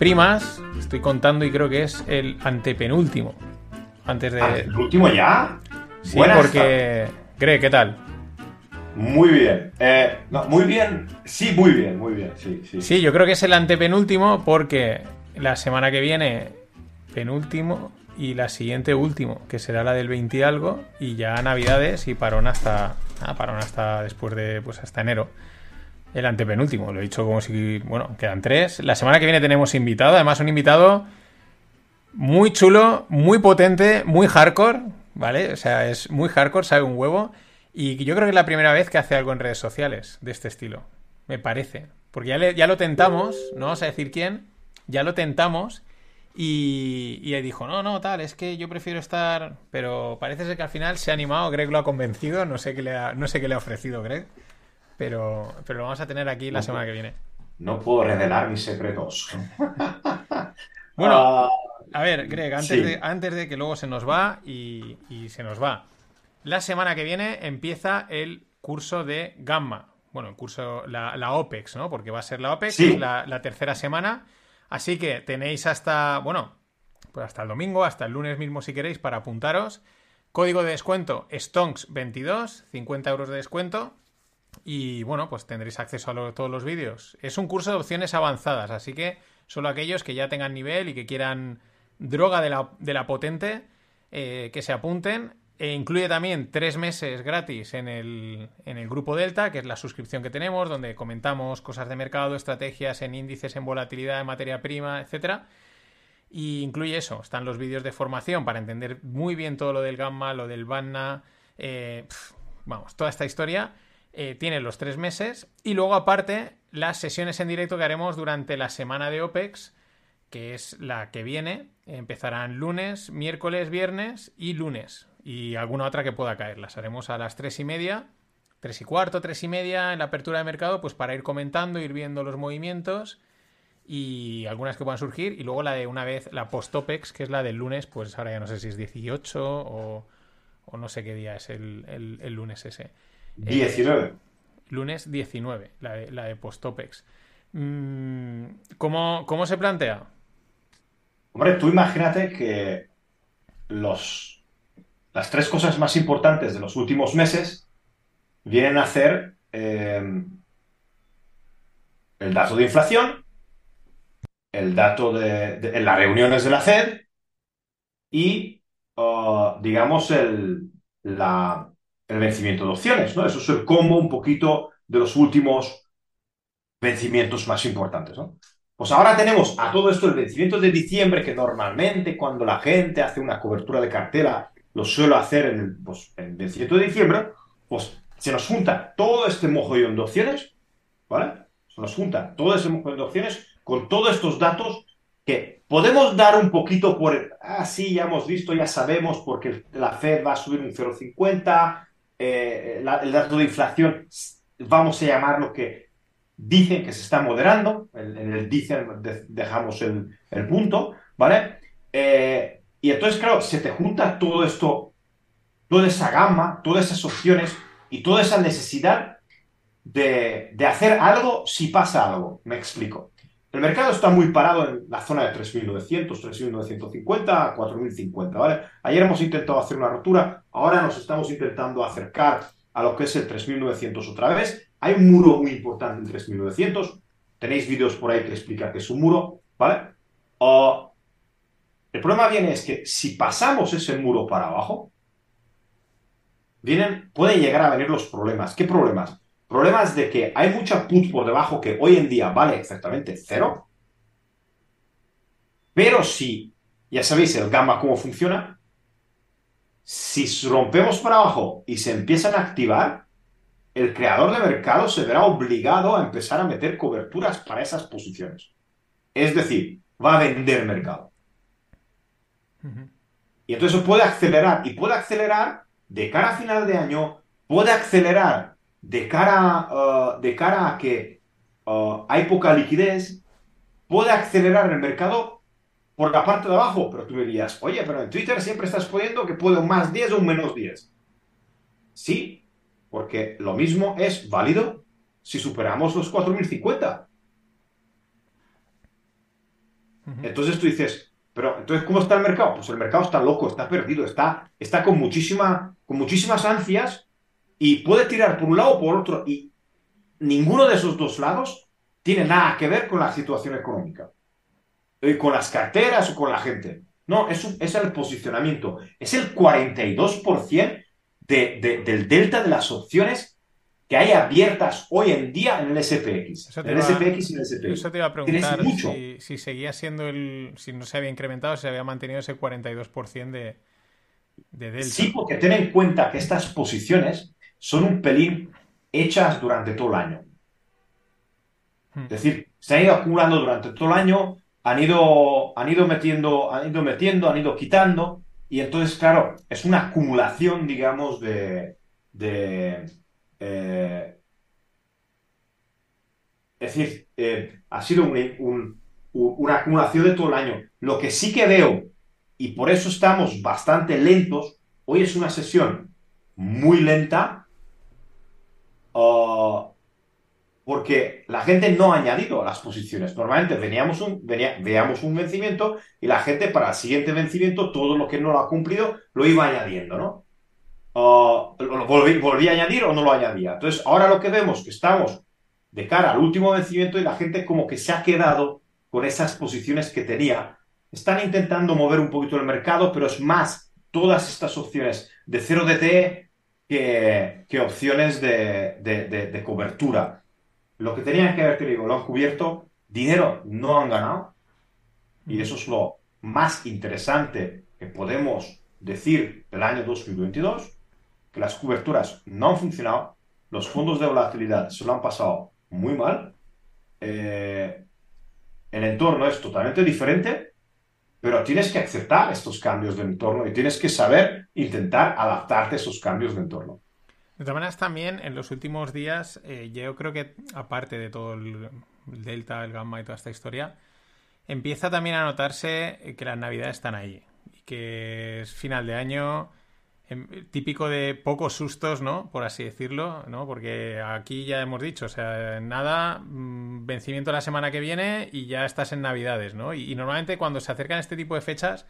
primas. Estoy contando y creo que es el antepenúltimo. Antes de. ¿El último ya? Sí, porque. Greg, ¿qué tal? Muy bien. Eh, no, muy bien. Sí, muy bien, muy bien. Sí, sí. Sí, yo creo que es el antepenúltimo porque la semana que viene, penúltimo, y la siguiente último, que será la del 20 y algo, y ya Navidades y parón hasta. Ah, parón hasta después de. Pues hasta enero. El antepenúltimo, lo he dicho como si. Bueno, quedan tres. La semana que viene tenemos invitado, además un invitado muy chulo, muy potente, muy hardcore, ¿vale? O sea, es muy hardcore, sabe un huevo. Y yo creo que es la primera vez que hace algo en redes sociales de este estilo. Me parece. Porque ya, ya lo tentamos, no vamos a decir quién, ya lo tentamos. Y, y dijo, no, no, tal, es que yo prefiero estar... Pero parece ser que al final se ha animado, Greg lo ha convencido, no sé qué le ha, no sé qué le ha ofrecido Greg pero, pero lo vamos a tener aquí la semana que viene. No puedo revelar mis secretos. bueno, ah, a ver, Greg, antes, de, antes de que luego se nos va y, se nos va. La semana que viene empieza el curso de Gamma. Bueno, el curso, la, OPEX, ¿no? Porque va a ser la OPEX, la, la tercera semana. Así que tenéis hasta, bueno, pues hasta el domingo, hasta el lunes mismo si queréis, para apuntaros. Código de descuento STONKS22, 50 euros de descuento. Y bueno, pues tendréis acceso a todos los vídeos. Es un curso de opciones avanzadas, así que solo aquellos que ya tengan nivel y que quieran droga de la, potente, eh, que se apunten. E incluye también tres meses gratis en el, en el grupo Delta, que es la suscripción que tenemos, donde comentamos cosas de mercado, estrategias en índices, en volatilidad, en materia prima, etcétera. Y incluye eso, están los vídeos de formación para entender muy bien todo lo del gamma, lo del banna, eh, vamos, toda esta historia eh, tiene los tres meses. Y luego, aparte, las sesiones en directo que haremos durante la semana de OPEX, que es la que viene. Empezarán lunes, miércoles, viernes y lunes. Y alguna otra que pueda caer. Las haremos a las tres y media, tres y cuarto, tres y media en la apertura de mercado, pues para ir comentando, ir viendo los movimientos y algunas que puedan surgir. Y luego la de una vez, la post-OPEX, que es la del lunes, pues ahora ya no sé si es 18 o, no sé qué día es el lunes ese. 19. lunes 19, la de, la de Postopex. Mm, ¿cómo, se plantea? Hombre, tú imagínate que los, las tres cosas más importantes de los últimos meses vienen a ser eh, el dato de inflación, el dato de, las reuniones de la Fed y, oh, digamos, el, la, el vencimiento de opciones, ¿no? Eso es el combo un poquito de los últimos vencimientos más importantes, ¿no? Pues ahora tenemos a todo esto el vencimiento de diciembre, que normalmente cuando la gente hace una cobertura de cartela, lo suelo hacer en el, pues, el vencimiento de diciembre, pues se nos junta todo este mojollón de opciones, ¿vale? Se nos junta todo ese mojollón de opciones con todos estos datos que podemos dar un poquito por, ah, sí, ya hemos visto, ya sabemos, porque la Fed va a subir un 0,50, eh, el dato de inflación, vamos a llamarlo que dicen que se está moderando, en, el dicen dejamos el, punto, ¿vale? Eh, y entonces, claro, se te junta todo esto, toda esa gama, todas esas opciones y toda esa necesidad de, de hacer algo si pasa algo. Me explico. El mercado está muy parado en la zona de 3.900, 3.950, 4.050, ¿vale? Ayer hemos intentado hacer una rotura, ahora nos estamos intentando acercar a lo que es el 3.900 otra vez. Hay un muro muy importante en 3.900, tenéis vídeos por ahí que explican que es un muro, ¿vale? el problema viene es que si pasamos ese muro para abajo, vienen, pueden llegar a venir los problemas. ¿Qué problemas? Problemas de que hay mucha put por debajo que hoy en día vale exactamente cero. Pero si, ya sabéis el gamma cómo funciona, si rompemos para abajo y se empiezan a activar, el creador de mercado se verá obligado a empezar a meter coberturas para esas posiciones. Es decir, va a vender mercado. Y entonces puede acelerar, y puede acelerar de cara a final de año, puede acelerar de cara, uh, de cara a que uh, hay poca liquidez, puede acelerar el mercado por la parte de abajo. Pero tú dirías, oye, pero en Twitter siempre estás poniendo que puede un más 10 o un menos 10. Sí, porque lo mismo es válido si superamos los 4050. Entonces tú dices, pero entonces, ¿cómo está el mercado? Pues el mercado está loco, está perdido, está, está con, muchísima, con muchísimas ansias y puede tirar por un lado o por otro. Y ninguno de esos dos lados tiene nada que ver con la situación económica, eh, con las carteras o con la gente. No, es, es el posicionamiento. Es el 42% de, del delta de las opciones que hay abiertas hoy en día en el SPX. en el SPX y el SPX. Eso te iba a preguntar si, seguía siendo el. Si no se había incrementado, si se había mantenido ese 42% de, de delta. Sí, porque ten en cuenta que estas posiciones son un pelín hechas durante todo el año. Hmm. Es decir, se han ido acumulando durante todo el año, han ido, han ido metiendo, han ido metiendo, han ido quitando, y entonces, claro, es una acumulación, digamos, de, eh, es decir, eh, ha sido una acumulación de todo el año. Lo que sí que veo, y por eso estamos bastante lentos, hoy es una sesión muy lenta, uh, porque la gente no ha añadido las posiciones. Normalmente veníamos un, veíamos un vencimiento y la gente para el siguiente vencimiento, todo lo que no lo ha cumplido, lo iba añadiendo, ¿no? volví, a añadir o no lo añadía. Entonces, ahora lo que vemos que estamos de cara al último vencimiento y la gente como que se ha quedado con esas posiciones que tenía. Están intentando mover un poquito el mercado, pero es más todas estas opciones de 0 DT que, que opciones de, de, cobertura. Lo que tenían que haber tenido lo han cubierto, dinero no han ganado, y eso es lo más interesante que podemos decir del año 2022 que las coberturas no han funcionado, los fondos de volatilidad se lo han pasado muy mal, eh, el entorno es totalmente diferente, pero tienes que aceptar estos cambios de entorno y tienes que saber intentar adaptarte a esos cambios de entorno. De todas maneras, también en los últimos días, eh, yo creo que aparte de todo el, delta, el gamma y toda esta historia, empieza también a notarse que las navidades están ahí y que es final de año típico de pocos sustos, ¿no? Por así decirlo, ¿no? Porque aquí ya hemos dicho, o sea, nada, mm, vencimiento la semana que viene y ya estás en Navidades, ¿no? Y, normalmente cuando se acercan este tipo de fechas,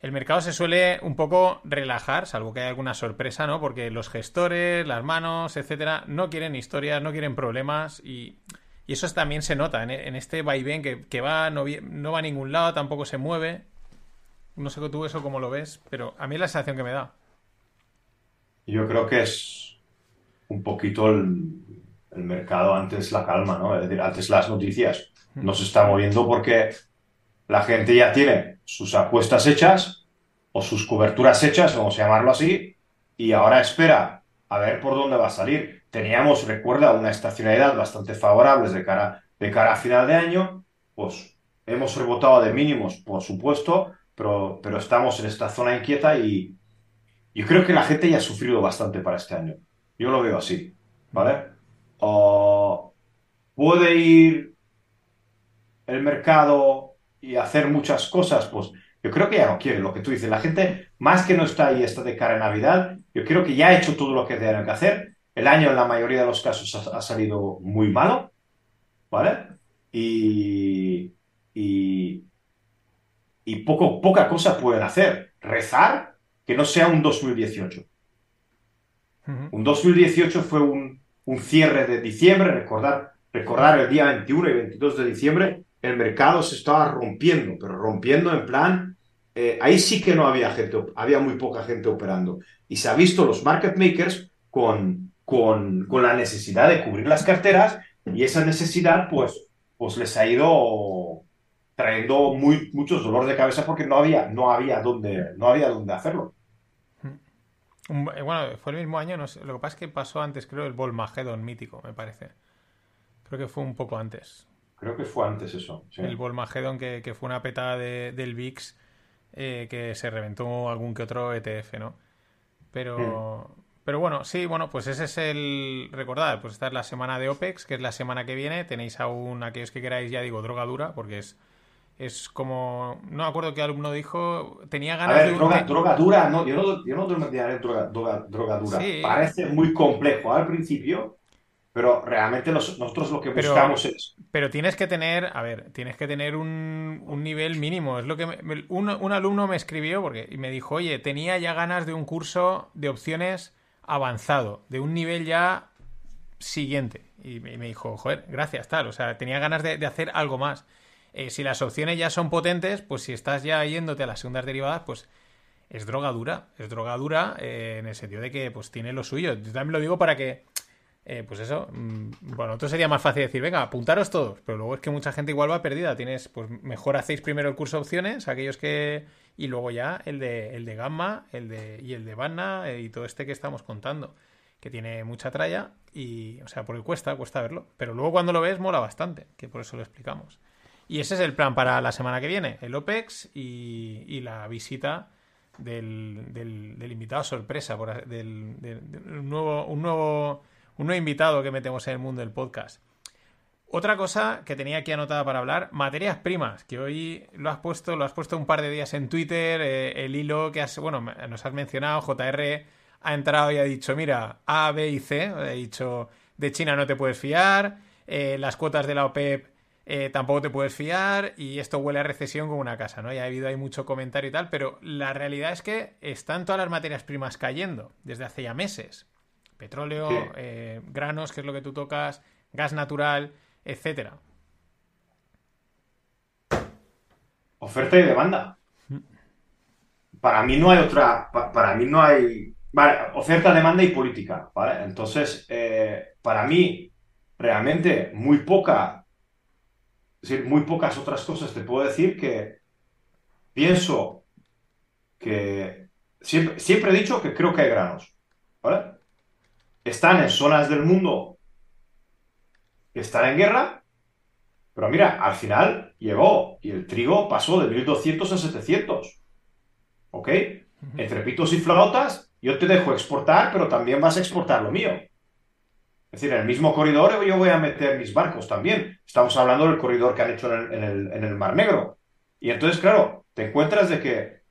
el mercado se suele un poco relajar, salvo que haya alguna sorpresa, ¿no? Porque los gestores, las manos, etcétera, no quieren historias, no quieren problemas y, eso también se nota en, este vaivén que, que va, no, no va a ningún lado, tampoco se mueve. No sé tú eso cómo lo ves, pero a mí es la sensación que me da. Yo creo que es un poquito el, mercado antes la calma, ¿no? Es decir, antes las noticias no se está moviendo porque la gente ya tiene sus apuestas hechas o sus coberturas hechas, vamos a llamarlo así, y ahora espera a ver por dónde va a salir. Teníamos, recuerda, una estacionalidad bastante favorable de cara, de cara a final de año, pues hemos rebotado de mínimos, por supuesto, pero, pero estamos en esta zona inquieta y, yo creo que la gente ya ha sufrido bastante para este año. Yo lo veo así, ¿vale? puede ir el mercado y hacer muchas cosas, pues yo creo que ya no quiere lo que tú dices. La gente, más que no está ahí, está de cara a Navidad. Yo creo que ya ha hecho todo lo que tiene que hacer. El año, en la mayoría de los casos, ha, salido muy malo, ¿vale? Y, y, y poco, poca cosa pueden hacer. Rezar que no sea un 2018. Un 2018 fue un, cierre de diciembre, recordar, recordar el día 21 y 22 de diciembre, el mercado se estaba rompiendo, pero rompiendo en plan, eh, ahí sí que no había gente, había muy poca gente operando. Y se ha visto los market makers con, con, con la necesidad de cubrir las carteras y esa necesidad pues, pues les ha ido trayendo muy, muchos dolores de cabeza porque no había, no había dónde, no había dónde hacerlo. Eh, bueno, fue el mismo año, no sé. Lo que pasa es que pasó antes, creo, el Volmagedon mítico, me parece. Creo que fue un poco antes. Creo que fue antes eso. El Volmagedon, que, que, fue una petada del VIX eh, que se reventó algún que otro ETF, ¿no? Pero, hmm. pero bueno, sí, bueno, pues ese es el. Recordad, pues esta es la semana de OPEX, que es la semana que viene. Tenéis aún aquellos que queráis, ya digo, droga dura, porque es es como. No me acuerdo qué alumno dijo. Tenía ganas de. Droga, droga dura, no, yo no, yo no droga, droga, droga dura. Parece muy complejo al principio, pero realmente nosotros lo que buscamos es... Pero tienes que tener, a ver, tienes que tener un, nivel mínimo. Es lo que un, alumno me escribió porque, y me dijo, oye, tenía ya ganas de un curso de opciones avanzado, de un nivel ya siguiente. Y me, dijo, joder, gracias, tal. O sea, tenía ganas de, hacer algo más. Eh, si las opciones ya son potentes, pues si estás ya yéndote a las segundas derivadas, pues es droga dura. Es droga dura eh, en el sentido de que pues tiene lo suyo. Yo también lo digo para que eh, pues eso, mm, bueno, entonces sería más fácil decir, venga, apuntaros todos, pero luego es que mucha gente igual va perdida, tienes, pues mejor hacéis primero el curso de opciones, aquellos que, y luego ya el de, el de Gamma, el de, y el de Banna, eh, y todo este que estamos contando, que tiene mucha tralla, y, o sea, porque cuesta, cuesta verlo, pero luego cuando lo ves mola bastante, que por eso lo explicamos. Y ese es el plan para la semana que viene, el OPEX y, y la visita del, del, invitado sorpresa, del, del, nuevo, un nuevo un nuevo invitado que metemos en el mundo del podcast. Otra cosa que tenía aquí anotada para hablar, materias primas, que hoy lo has puesto, lo has puesto un par de días en Twitter, eh, el hilo que has, bueno, nos has mencionado, JR ha entrado y ha dicho, mira, A, B y C, ha dicho, de China no te puedes fiar, eh, las cuotas de la OPEP eh, tampoco te puedes fiar y esto huele a recesión como una casa, ¿no? Y ha habido ahí mucho comentario y tal, pero la realidad es que están todas las materias primas cayendo desde hace ya meses petróleo, eh, granos, que es lo que tú tocas, gas natural, etcétera. Oferta y demanda. Para mí no hay otra, para mí no hay, vale, oferta, demanda y política, ¿vale? Entonces, eh, para mí, realmente, muy poca, es decir, muy pocas otras cosas te puedo decir que pienso que siempre, siempre he dicho que creo que hay granos, ¿vale? están en zonas del mundo que están en guerra, pero mira, al final llegó y el trigo pasó de 1200 a 700. ¿Ok? Entre pitos y flautas, yo te dejo exportar, pero también vas a exportar lo mío. Es decir, en el mismo corredor yo voy a meter mis barcos también. Estamos hablando del corredor que han hecho en el, Mar Negro. Y entonces, claro, te encuentras de que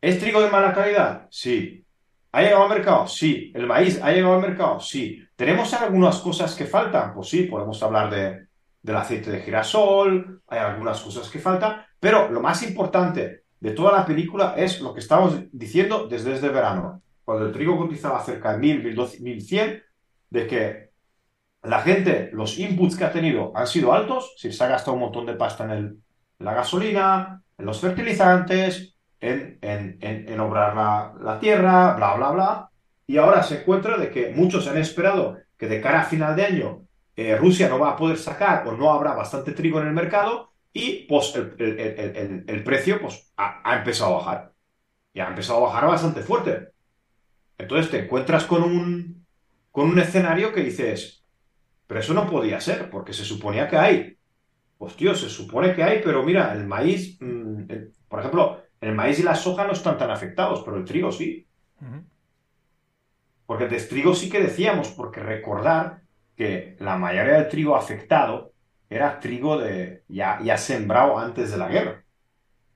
¿es trigo de mala calidad? Sí. ¿Ha llegado al mercado? Sí. ¿El maíz ha llegado al mercado? Sí. ¿Tenemos algunas cosas que faltan? Pues sí, podemos hablar de, del aceite de girasol, hay algunas cosas que faltan, pero lo más importante de toda la película es lo que estamos diciendo desde este verano, cuando el trigo cotizaba cerca de 1000, 1100, de que la gente, los inputs que ha tenido han sido altos, si se ha gastado un montón de pasta en, el, en la gasolina, en los fertilizantes, en, obrar la, tierra, bla, bla, bla. Y ahora se encuentra de que muchos han esperado que de cara a final de año eh, Rusia no va a poder sacar o no habrá bastante trigo en el mercado y pues el, precio pues, ha, empezado a bajar. Y ha empezado a bajar bastante fuerte. Entonces te encuentras con un, con un escenario que dices, pero eso no podía ser, porque se suponía que hay. Pues tío, se supone que hay, pero mira, el maíz, mm, por ejemplo, el maíz y la soja no están tan afectados, pero el trigo sí. Porque de trigo sí que decíamos, porque recordar que la mayoría del trigo afectado era trigo de ya, ya sembrado antes de la guerra.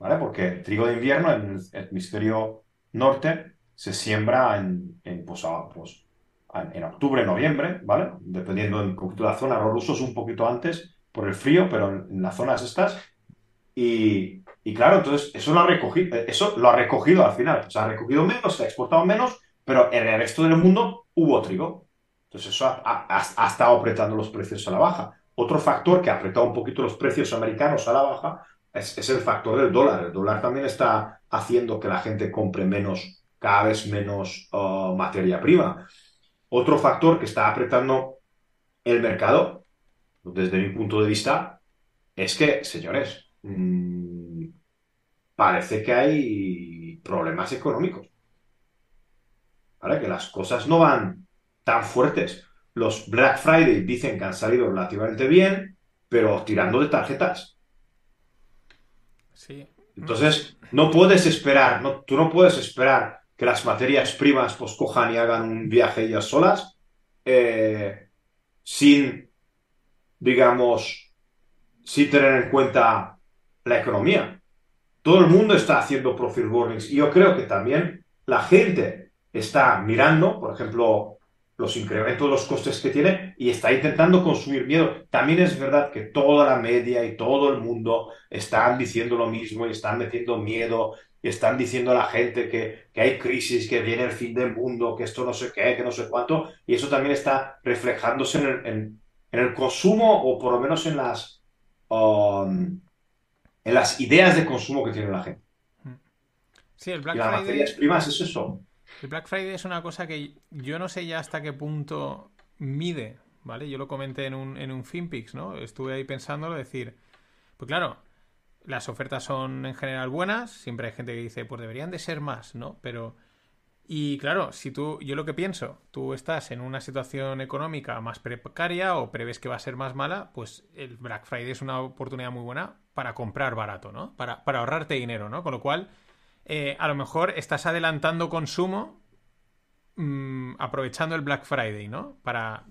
¿Vale? Porque el trigo de invierno en el hemisferio norte se siembra en, en, pues, pues, en octubre, noviembre, ¿vale? Dependiendo un poquito de la zona. Los rusos un poquito antes por el frío, pero en, las zonas estas. Y, y claro, entonces eso lo ha recogido, eso lo ha recogido al final. Se ha recogido menos, se ha exportado menos, pero en el resto del mundo hubo trigo. Entonces eso ha, estado apretando los precios a la baja. Otro factor que ha apretado un poquito los precios americanos a la baja es, el factor del dólar. El dólar también está haciendo que la gente compre menos, cada vez menos uh, materia prima. Otro factor que está apretando el mercado, desde mi punto de vista, es que, señores, mm, parece que hay problemas económicos. ¿Vale? Que las cosas no van tan fuertes. Los Black Friday dicen que han salido relativamente bien, pero tirando de tarjetas. Sí. Entonces, no puedes esperar, no, tú no puedes esperar que las materias primas pues cojan y hagan un viaje ellas solas eh, sin, digamos, sin tener en cuenta la economía. Todo el mundo está haciendo profit warnings y yo creo que también la gente está mirando, por ejemplo, los incrementos los costes que tiene y está intentando consumir miedo. También es verdad que toda la media y todo el mundo están diciendo lo mismo y están metiendo miedo y están diciendo a la gente que, hay crisis, que viene el fin del mundo, que esto no sé qué, que no sé cuánto, y eso también está reflejándose en el, consumo o por lo menos en las, um, en las ideas de consumo que tiene la gente. Sí, el Black Friday. es eso. El Black Friday es una cosa que yo no sé ya hasta qué punto mide, ¿vale? Yo lo comenté en un, en un FinPix, ¿no? Estuve ahí pensándolo, decir, pues claro, las ofertas son en general buenas, siempre hay gente que dice, pues deberían de ser más, ¿no? Pero... Y claro, si tú, yo lo que pienso, tú estás en una situación económica más precaria o prevés que va a ser más mala, pues el Black Friday es una oportunidad muy buena para comprar barato, ¿no? Para, para ahorrarte dinero, ¿no? Con lo cual, eh, a lo mejor estás adelantando consumo mm, aprovechando el Black Friday, ¿no? Para...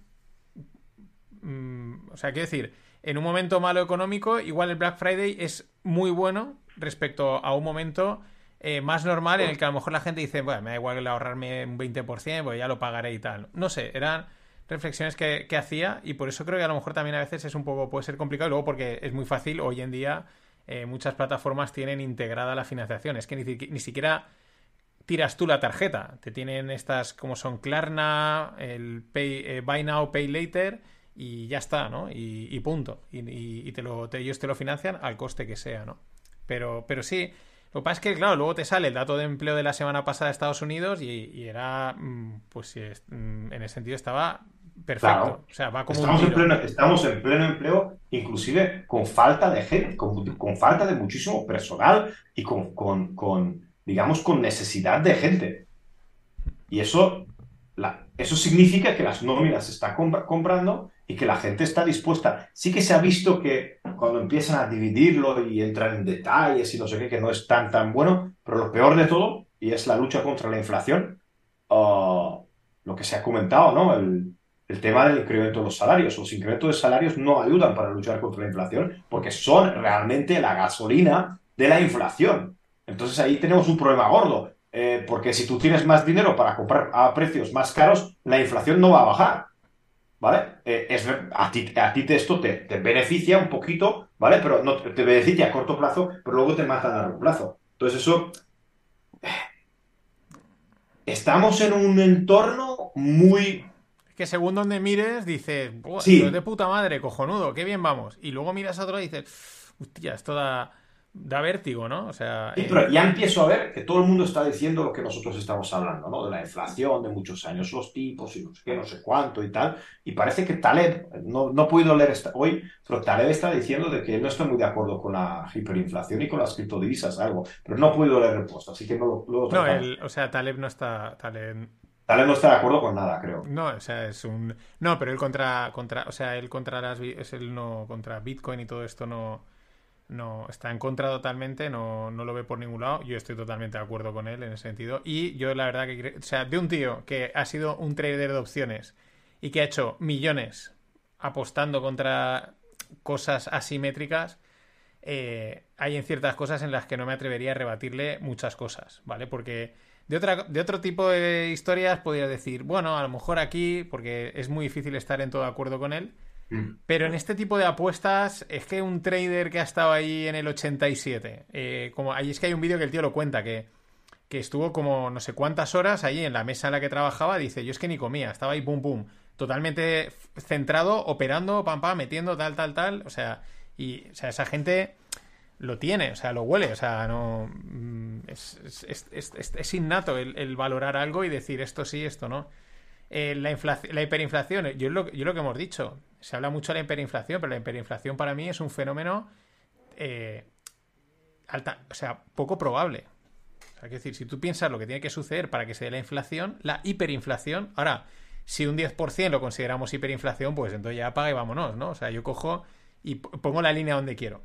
Mm, o sea, quiero decir, en un momento malo económico, igual el Black Friday es muy bueno respecto a un momento eh, más normal en el que a lo mejor la gente dice, bueno, me da igual ahorrarme un 20%, pues ya lo pagaré y tal. No sé, eran reflexiones que, que, hacía y por eso creo que a lo mejor también a veces es un poco, puede ser complicado y luego porque es muy fácil hoy en día eh, muchas plataformas tienen integrada la financiación. Es que ni, siquiera tiras tú la tarjeta. Te tienen estas como son Klarna, el pay, eh, Buy Now, Pay Later y ya está, ¿no? Y, punto. Y, te lo, ellos te lo financian al coste que sea, ¿no? Pero, pero sí, lo que pasa es que, claro, luego te sale el dato de empleo de la semana pasada de Estados Unidos y, era, mm, pues mm, en ese sentido estaba perfecto. O sea, va como estamos, En pleno, estamos en pleno empleo, inclusive con falta de gente, con, falta de muchísimo personal y con, con, digamos, con necesidad de gente. Y eso, la, eso significa que las nóminas se están comprando y que la gente está dispuesta. Sí que se ha visto que cuando empiezan a dividirlo y entran en detalles y no sé qué, que no es tan, tan bueno, pero lo peor de todo, y es la lucha contra la inflación, ah, lo que se ha comentado, ¿no? El, el tema del incremento de los salarios. Los incrementos de salarios no ayudan para luchar contra la inflación porque son realmente la gasolina de la inflación. Entonces ahí tenemos un problema gordo, eh, porque si tú tienes más dinero para comprar a precios más caros, la inflación no va a bajar. ¿Vale? Eh, es, a, ti, a ti esto te, beneficia un poquito, ¿vale? Pero no te beneficia a corto plazo, pero luego te mata a largo plazo. Entonces eso... Eh, estamos en un entorno muy que según donde mires, dices, sí. de puta madre, cojonudo, qué bien vamos. Y luego miras a otro y dices, hostia, esto da, da vértigo, ¿no? O sea. Sí, eh, pero ya empiezo a ver que todo el mundo está diciendo lo que nosotros estamos hablando, ¿no? De la inflación, de muchos años, los tipos y no sé qué, no sé cuánto y tal. Y parece que Taleb, no, no he podido leer esta, hoy, pero Taleb está diciendo de que no está muy de acuerdo con la hiperinflación y con las criptodivisas, algo. Pero no he podido leer respuesta, así que no lo. No, el, o sea, Taleb no está. Taleb Tal no está de acuerdo con nada, creo. No, o sea, es un. No, pero él contra. contra o sea, él contra las. Es el no. Contra Bitcoin y todo esto no. No. Está en contra totalmente. No, no lo ve por ningún lado. Yo estoy totalmente de acuerdo con él en ese sentido. Y yo, la verdad, que. O sea, de un tío que ha sido un trader de opciones y que ha hecho millones apostando contra cosas asimétricas. Eh, hay en ciertas cosas en las que no me atrevería a rebatirle muchas cosas, ¿vale? Porque de, otra, de otro tipo de historias podrías decir, bueno, a lo mejor aquí, porque es muy difícil estar en todo acuerdo con él. Pero en este tipo de apuestas es que un trader que ha estado ahí en el 87, eh, como ahí es que hay un vídeo que el tío lo cuenta, que, que estuvo como no sé cuántas horas ahí en la mesa en la que trabajaba, dice, yo es que ni comía, estaba ahí pum pum, totalmente centrado, operando, pam pam, metiendo tal, tal, tal, o sea, y o sea, esa gente lo tiene, o sea, lo huele, o sea, no. Mm, es, innato el, valorar algo y decir esto sí, esto no. Eh, la, la hiperinflación, yo lo, yo lo que hemos dicho, se habla mucho de la hiperinflación, pero la hiperinflación para mí es un fenómeno eh, alta, o sea, poco probable. O sea, es decir, si tú piensas lo que tiene que suceder para que se dé la inflación, la hiperinflación, ahora, si un 10% lo consideramos hiperinflación, pues entonces ya apaga y vámonos, ¿no? O sea, yo cojo y pongo la línea donde quiero.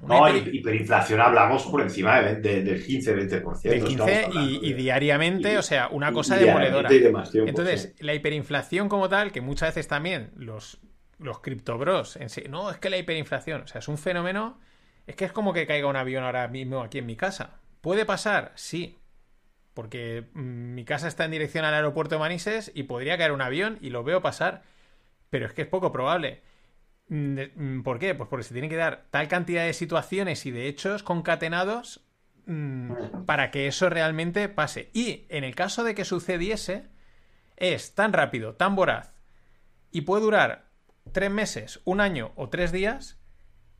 No, hiperinflación hablamos por encima de, del 15-20%. Del 15 y, diariamente, o sea, una cosa demoledora. Entonces, la hiperinflación como tal, que muchas veces también los, los criptobros, en sí, no, es que la hiperinflación, o sea, es un fenómeno, es que es como que caiga un avión ahora mismo aquí en mi casa. ¿Puede pasar? Sí. porque mm, mi casa está en dirección al aeropuerto de Manises y podría caer un avión y lo veo pasar, pero es que es poco probable. Mm, mm, ¿Por qué? Pues porque se tiene que dar tal cantidad de situaciones y de hechos concatenados para que eso realmente pase. Y en el caso de que sucediese, es tan rápido, tan voraz, y puede durar tres meses, un año o tres días,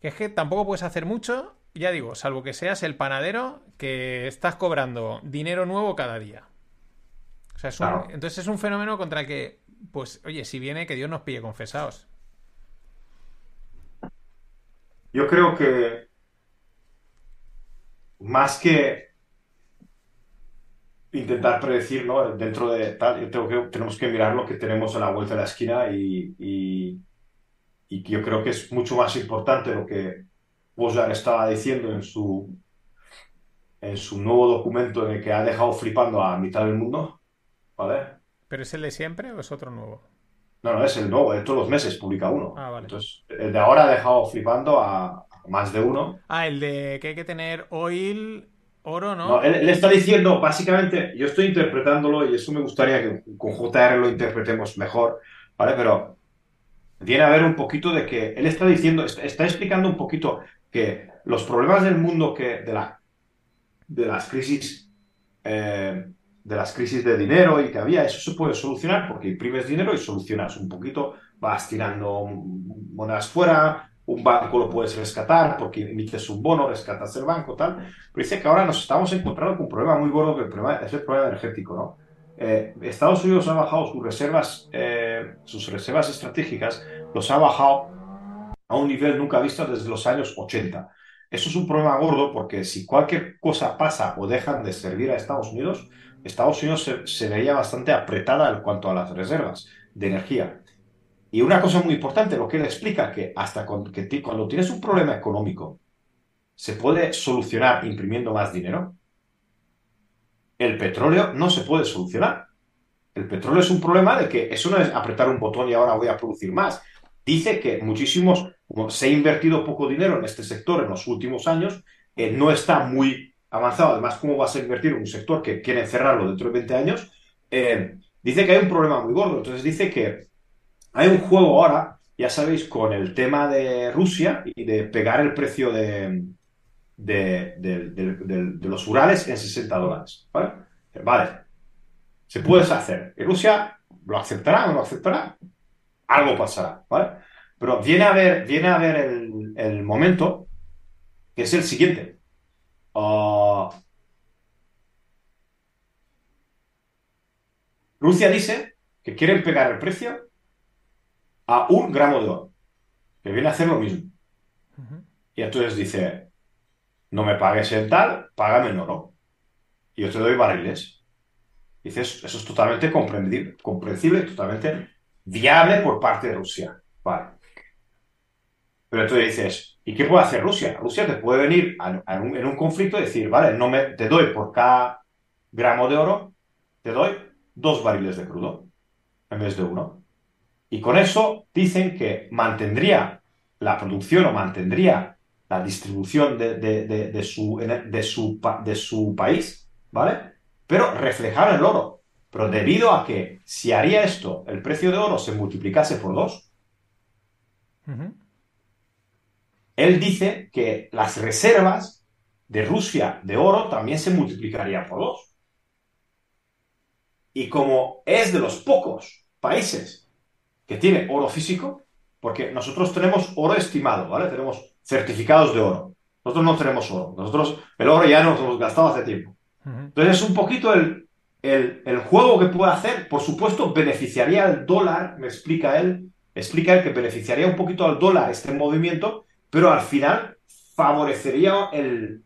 que es que tampoco puedes hacer mucho, ya digo, salvo que seas el panadero que estás cobrando dinero nuevo cada día. O sea, entonces es un fenómeno contra el que, pues, oye, si viene, que Dios nos pille confesados. Yo creo que más que intentar predecir, ¿no? Dentro de tal, yo tengo que, tenemos que mirar lo que tenemos a la vuelta de la esquina y, yo creo que es mucho más importante lo que Wozniak estaba diciendo en su, en su nuevo documento en el que ha dejado flipando a mitad del mundo, ¿vale? ¿Pero es el de siempre o es otro nuevo? No, no, es el nuevo, de todos los meses publica uno. Ah, vale. Entonces, el de ahora ha dejado flipando a, más de uno. Ah, el de que hay que tener oil, oro, ¿no? No, él, está diciendo, básicamente, yo estoy interpretándolo y eso me gustaría que con JR lo interpretemos mejor, ¿vale? Pero viene a ver un poquito de que él está diciendo, está, explicando un poquito que los problemas del mundo que de, la, de las crisis eh, de las crisis de dinero y que había, eso se puede solucionar porque imprimes dinero y solucionas un poquito, vas tirando monedas fuera, un banco lo puedes rescatar porque emites un bono, rescatas el banco, tal. Pero dice que ahora nos estamos encontrando con un problema muy gordo que el problema, es el problema energético, ¿no? Eh, Estados Unidos ha bajado sus reservas, eh, sus reservas estratégicas, los ha bajado a un nivel nunca visto desde los años 80. Eso es un problema gordo porque si cualquier cosa pasa o dejan de servir a Estados Unidos, Estados Unidos se, veía bastante apretada en cuanto a las reservas de energía. Y una cosa muy importante, lo que él explica, que hasta cuando, que cuando tienes un problema económico, se puede solucionar imprimiendo más dinero. El petróleo no se puede solucionar. El petróleo es un problema de que eso no es apretar un botón y ahora voy a producir más. Dice que muchísimos, se ha invertido poco dinero en este sector en los últimos años, eh, no está muy avanzado. Además, ¿cómo vas a invertir en un sector que quiere cerrarlo dentro de 20 años? Eh, dice que hay un problema muy gordo. Entonces dice que hay un juego ahora, ya sabéis, con el tema de Rusia y de pegar el precio de, de, los Urales en 60 dólares. ¿vale? se puede hacer. ¿Y Rusia lo aceptará o no lo aceptará? Algo pasará. ¿vale? Pero viene a ver, viene a ver el momento que es el siguiente. Ah, Rusia dice que quieren pegar el precio a un gramo de oro, que viene a hacer lo mismo. Y entonces dice, no me pagues en tal, págame en oro. Y yo te doy barriles. Dice, eso, es totalmente comprensible, comprensible, totalmente viable por parte de Rusia. Vale. Pero entonces dices, ¿Y qué puede hacer Rusia? Rusia te puede venir en un conflicto y decir, vale, no te doy por cada gramo de oro, te doy dos barriles de crudo en vez de uno. Y con eso dicen que mantendría la producción o mantendría la distribución de, su, de, su, de su país, ¿vale? Pero reflejar el oro. Pero debido a que si haría esto, el precio de oro se multiplicase por dos, él dice que las reservas de Rusia de oro también se multiplicarían por dos. Y como es de los pocos países que tiene oro físico, porque nosotros tenemos oro estimado, ¿vale? Tenemos certificados de oro. Nosotros no tenemos oro. Nosotros el oro ya nos hemos gastado hace tiempo. Entonces es un poquito el, el, el, juego que puede hacer. Por supuesto, beneficiaría al dólar, me explica él, explica él que beneficiaría un poquito al dólar este movimiento, pero al final favorecería el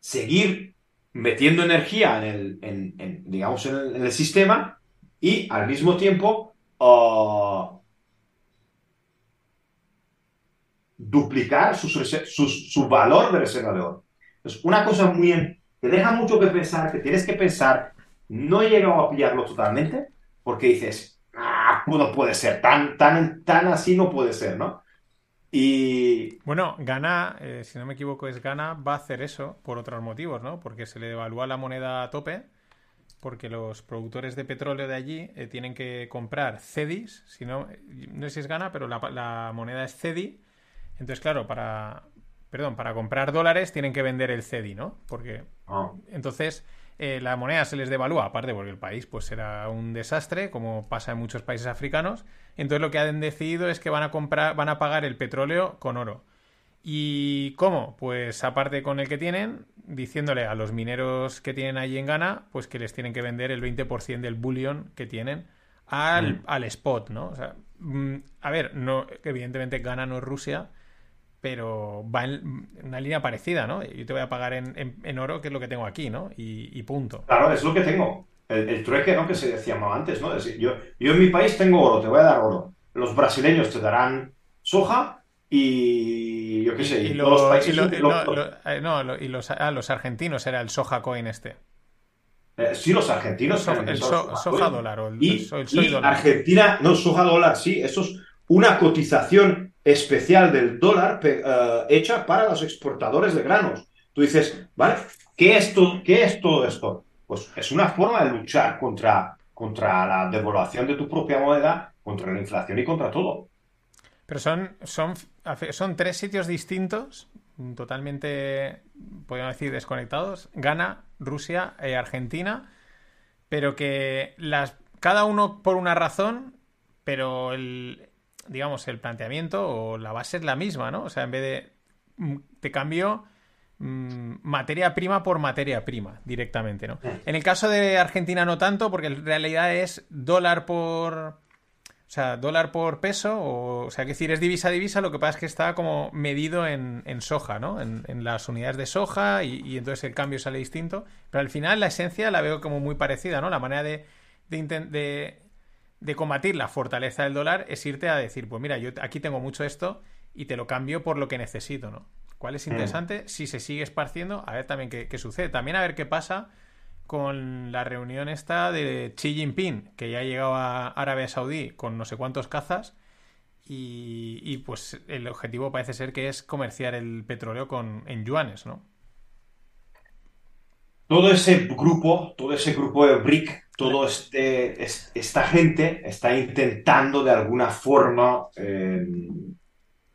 seguir metiendo energía en el, digamos, en el, sistema y al mismo tiempo uh, duplicar su valor de reserva de oro. Es una cosa muy que deja mucho que pensar, que tienes que pensar. No he llegado a pillarlo totalmente porque dices, ah, no puede ser, tan, tan, tan así no puede ser, ¿no? Y. Bueno, Ghana, eh, si no me equivoco, es Ghana, va a hacer eso por otros motivos, ¿no? Porque se le devalúa la moneda a tope, porque los productores de petróleo de allí eh, tienen que comprar CEDIs, si no, no sé si es Ghana, pero la, moneda es CEDI. Entonces, claro, para. Perdón, para comprar dólares tienen que vender el CEDI, ¿no? Porque. Ah. Entonces eh, la moneda se les devalúa, aparte porque el país pues será un desastre, como pasa en muchos países africanos. Entonces lo que han decidido es que van a comprar, van a pagar el petróleo con oro. ¿Y cómo? Pues aparte con el que tienen, diciéndole a los mineros que tienen allí en Ghana, pues que les tienen que vender el 20% del bullion que tienen al, mm. al spot, ¿no? O sea, mm, a ver, no, evidentemente Ghana no es Rusia, pero va en una línea parecida, ¿no? Yo te voy a pagar en, oro, que es lo que tengo aquí, ¿no? Y, punto. Claro, es lo que tengo. El, trueque, ¿no? Que se decía antes, ¿no? yo, yo en mi país tengo oro, te voy a dar oro. Los brasileños te darán soja y yo qué sé, y, los países... no, y los, ah, los argentinos era el soja coin este. Eh, sí, los argentinos. el, soja dólar o el, y, Argentina, no, soja dólar, sí, eso es una cotización especial del dólar eh, hecha para los exportadores de granos. Tú dices, ¿vale? ¿Qué es, ¿Qué es todo esto? Pues es una forma de luchar contra, contra la devaluación de tu propia moneda, contra la inflación y contra todo. Pero son, son, son tres sitios distintos, totalmente, podríamos decir, desconectados. Ghana, Rusia e Argentina, pero que las, cada uno por una razón, pero el, digamos, el planteamiento o la base es la misma, ¿no? O sea, en vez de mm, te cambio mm, materia prima por materia prima directamente, ¿no? En el caso de Argentina no tanto, porque en realidad es dólar por... O sea, dólar por peso, o, o sea, que decir, es divisa a divisa, lo que pasa es que está como medido en, soja, ¿no? En, las unidades de soja y, entonces el cambio sale distinto. Pero al final la esencia la veo como muy parecida, ¿no? La manera de, de de combatir la fortaleza del dólar es irte a decir, pues mira, yo aquí tengo mucho esto y te lo cambio por lo que necesito, ¿no? ¿Cuál es mm. interesante? Si se sigue esparciendo, a ver también qué, sucede. También a ver qué pasa con la reunión esta de Xi Jinping, que ya ha llegado a Arabia Saudí con no sé cuántos cazas. Y, y, pues el objetivo parece ser que es comerciar el petróleo con, en yuanes, ¿no? Todo ese grupo, todo ese grupo de BRIC, toda este, esta gente está intentando de alguna forma eh,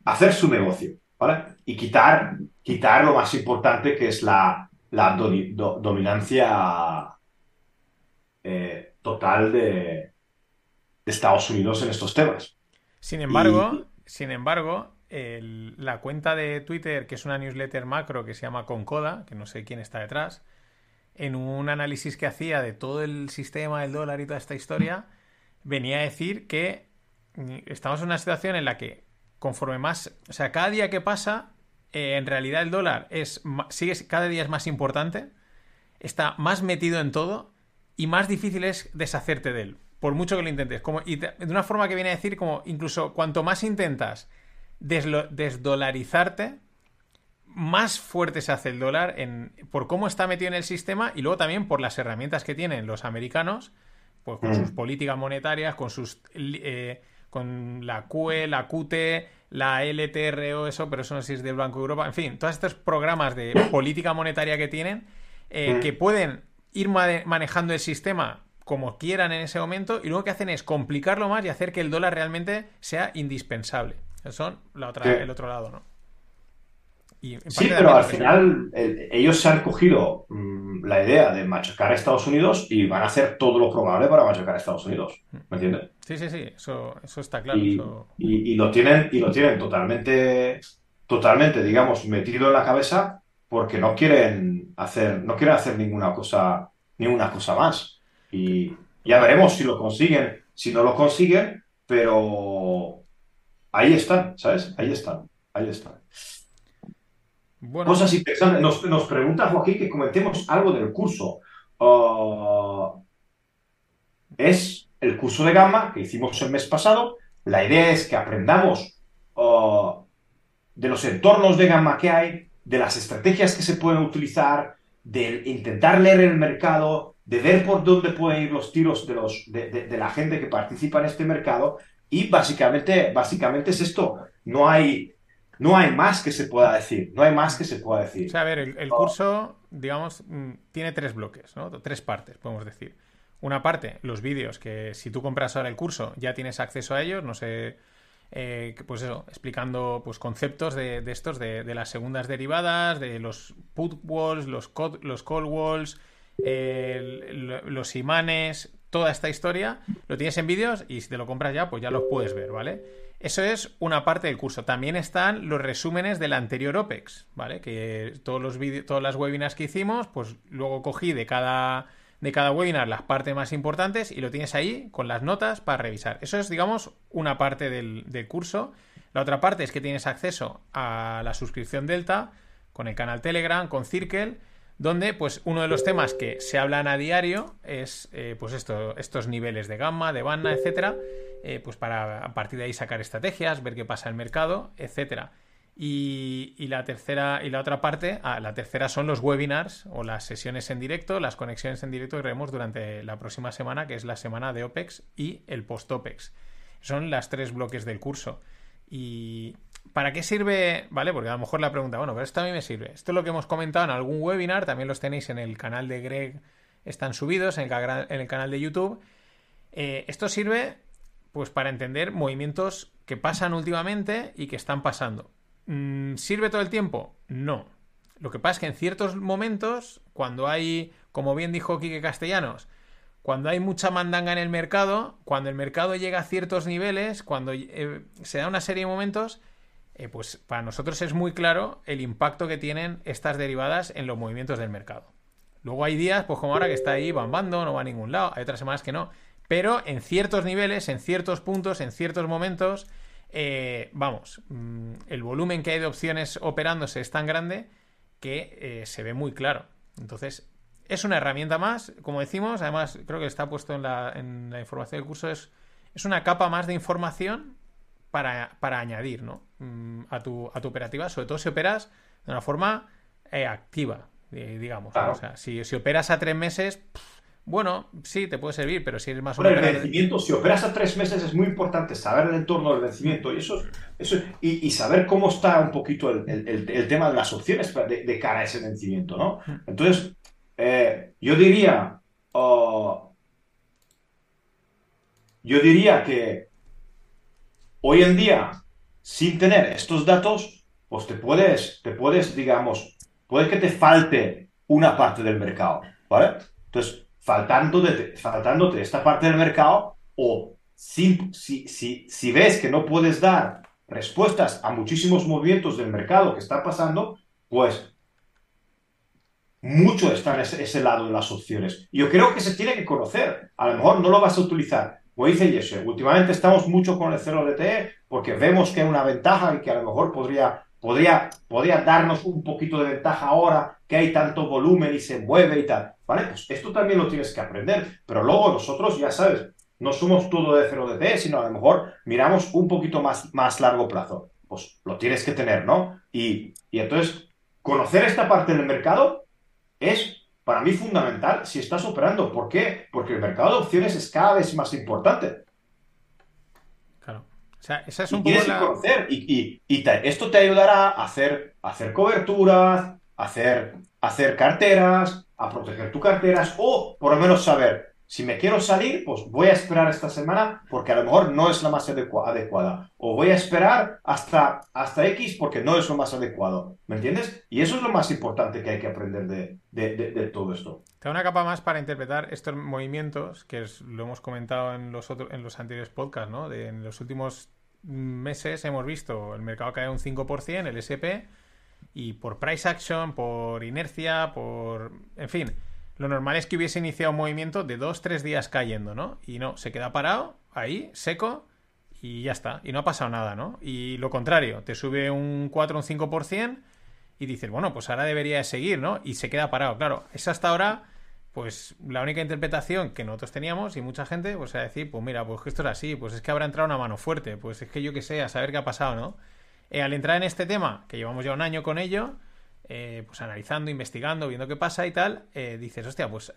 hacer su negocio, ¿vale? Y quitar, quitar lo más importante que es la, dominancia eh, total de, Estados Unidos en estos temas. Sin embargo, sin embargo, la cuenta de Twitter, que es una newsletter macro que se llama Concoda, que no sé quién está detrás, en un análisis que hacía de todo el sistema del dólar y toda esta historia, venía a decir que mm, estamos en una situación en la que conforme más, o sea, cada día que pasa, eh, en realidad el dólar es sigue cada día es más importante, está más metido en todo y más difícil es deshacerte de él, por mucho que lo intentes. Como, y de una forma que viene a decir como incluso cuanto más intentas desdolarizarte, más fuerte se hace el dólar en, por cómo está metido en el sistema y luego también por las herramientas que tienen los americanos, pues con sus mm. políticas monetarias, con sus eh, con la QE, la QT, la LTRO, eso, pero eso no sé si es del Banco de Europa, en fin, todos estos programas de política monetaria que tienen, eh, mm. que pueden ir manejando el sistema como quieran en ese momento y luego que hacen es complicarlo más y hacer que el dólar realmente sea indispensable. Eso son la otra, el otro lado, ¿no? Sí, pero al final ellos se han cogido mm, la idea de machacar a Estados Unidos y van a hacer todo lo probable para machacar a Estados Unidos. ¿Me entiendes? Sí, sí, sí, eso, está claro. Y, lo tienen, y lo tienen totalmente, totalmente, digamos, metido en la cabeza porque no quieren hacer, no quieren hacer ninguna cosa, ninguna cosa más. Y ya veremos si lo consiguen, si no lo consiguen, pero ahí están, ¿sabes? Ahí están, ahí están. Cosas interesantes. Nos, nos, pregunta Joaquín que comentemos algo del curso. Ah, es el curso de Gamma que hicimos el mes pasado. La idea es que aprendamos ah, de los entornos de Gamma que hay, de las estrategias que se pueden utilizar, de intentar leer el mercado, de ver por dónde pueden ir los tiros de, los, de, de la gente que participa en este mercado. Y básicamente, básicamente es esto. No hay no hay más que se pueda decir, no hay más que se pueda decir. O sea, a ver, el, curso, digamos, mm, tiene tres bloques, ¿no? Tres partes, podemos decir. Una parte, los vídeos, que si tú compras ahora el curso ya tienes acceso a ellos, no sé, eh, pues eso, explicando pues conceptos de, estos, de, las segundas derivadas, de los put walls, los, los call walls, los imanes, toda esta historia, lo tienes en vídeos y si te lo compras ya, pues ya los puedes ver, ¿vale? Eso es una parte del curso. También están los resúmenes del anterior OPEX, ¿vale? Que todos los todas las webinars que hicimos, pues luego cogí de cada, de cada webinar las partes más importantes y lo tienes ahí con las notas para revisar. Eso es, digamos, una parte del, del curso. La otra parte es que tienes acceso a la suscripción Delta con el canal Telegram, con Circle donde pues uno de los temas que se hablan a diario es eh, pues esto, estos niveles de gamma, de banda, etcétera, eh, pues para a partir de ahí sacar estrategias, ver qué pasa en el mercado, etcétera. Y, la tercera y la otra parte, ah, la tercera son los webinars o las sesiones en directo, las conexiones en directo que haremos durante la próxima semana, que es la semana de OPEX y el post-OPEX. Son las tres bloques del curso. Y, ¿Para qué sirve? ¿Vale? Porque a lo mejor la pregunta, bueno, pero esto a mí me sirve. Esto es lo que hemos comentado en algún webinar, también los tenéis en el canal de Greg, están subidos en el, canal de YouTube. Eh, esto sirve pues para entender movimientos que pasan últimamente y que están pasando. Mm, ¿Sirve todo el tiempo? No. Lo que pasa es que en ciertos momentos, cuando hay, como bien dijo Quique Castellanos, cuando hay mucha mandanga en el mercado, cuando el mercado llega a ciertos niveles, cuando eh, se da una serie de momentos, eh, pues para nosotros es muy claro el impacto que tienen estas derivadas en los movimientos del mercado. Luego hay días, pues como ahora que está ahí bambando, no va a ningún lado, hay otras semanas que no. Pero en ciertos niveles, en ciertos puntos, en ciertos momentos, eh, vamos, mm, el volumen que hay de opciones operándose es tan grande que eh, se ve muy claro. Entonces, es una herramienta más, como decimos, además creo que está puesto en la, en la información del curso, es, es una capa más de información para, añadir ¿no? Mm, a, tu, a tu operativa, sobre todo si operas de una forma eh, activa, digamos. O sea, si, si, operas a tres meses, bueno, sí, te puede servir, pero si eres más... Bueno, el vencimiento, si operas a tres meses es muy importante saber el entorno del vencimiento y eso, eso y, saber cómo está un poquito el, tema de las opciones de, cara a ese vencimiento, ¿no? Entonces, eh, yo diría... Oh, yo diría que Hoy en día, sin tener estos datos, pues te puedes, te puedes, digamos, puede que te falte una parte del mercado, ¿vale? Entonces, faltándote, faltándote esta parte del mercado, o si, si, si, si ves que no puedes dar respuestas a muchísimos movimientos del mercado que están pasando, pues mucho está en ese, ese, lado de las opciones. Yo creo que se tiene que conocer. A lo mejor no lo vas a utilizar como dice Jesse, últimamente estamos mucho con el 0DTE porque vemos que hay una ventaja y que a lo mejor podría, podría, podría darnos un poquito de ventaja ahora que hay tanto volumen y se mueve y tal. ¿Vale? Pues esto también lo tienes que aprender. Pero luego nosotros, ya sabes, no somos todo de 0DTE, sino a lo mejor miramos un poquito más, más largo plazo. Pues lo tienes que tener, ¿no? Y, y entonces, conocer esta parte del mercado es para mí fundamental si estás operando. ¿Por qué? Porque el mercado de opciones es cada vez más importante. Claro. O sea, esa es un y tienes que conocer y, esto te ayudará a hacer, hacer coberturas, hacer, hacer carteras, a proteger tus carteras o por lo menos saber si me quiero salir, pues voy a esperar esta semana porque a lo mejor no es la más adecuada. O voy a esperar hasta, hasta X porque no es lo más adecuado. ¿Me entiendes? Y eso es lo más importante que hay que aprender de, todo esto. Te da una capa más para interpretar estos movimientos, que lo hemos comentado en los, en los anteriores podcasts, ¿no? en los últimos meses hemos visto el mercado caer un 5%, el SP, y por price action, por inercia, por... En fin lo normal es que hubiese iniciado un movimiento de dos, tres días cayendo, ¿no? Y no, se queda parado, ahí, seco, y ya está. Y no ha pasado nada, ¿no? Y lo contrario, te sube un 4 o un 5% y dices, bueno, pues ahora debería de seguir, ¿no? Y se queda parado. Claro, es hasta ahora, pues la única interpretación que nosotros teníamos y mucha gente, pues a decir, pues mira, pues esto es así, pues es que habrá entrado una mano fuerte, pues es que yo qué sé, a saber qué ha pasado, ¿no? Eh, al entrar en este tema, que llevamos ya un año con ello, eh, pues analizando, investigando, viendo qué pasa y tal, eh, dices, hostia, pues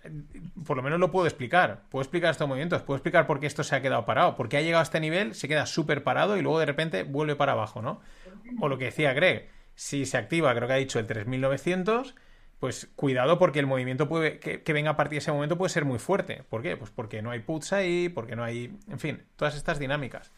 por lo menos lo puedo explicar. Puedo explicar estos movimientos, puedo explicar por qué esto se ha quedado parado, por qué ha llegado a este nivel, se queda súper parado y luego de repente vuelve para abajo, ¿no? O lo que decía Greg, si se activa, creo que ha dicho el 3900, pues cuidado porque el movimiento puede, que, que, venga a partir de ese momento puede ser muy fuerte. ¿Por qué? Pues porque no hay puts ahí, porque no hay, en fin, todas estas dinámicas.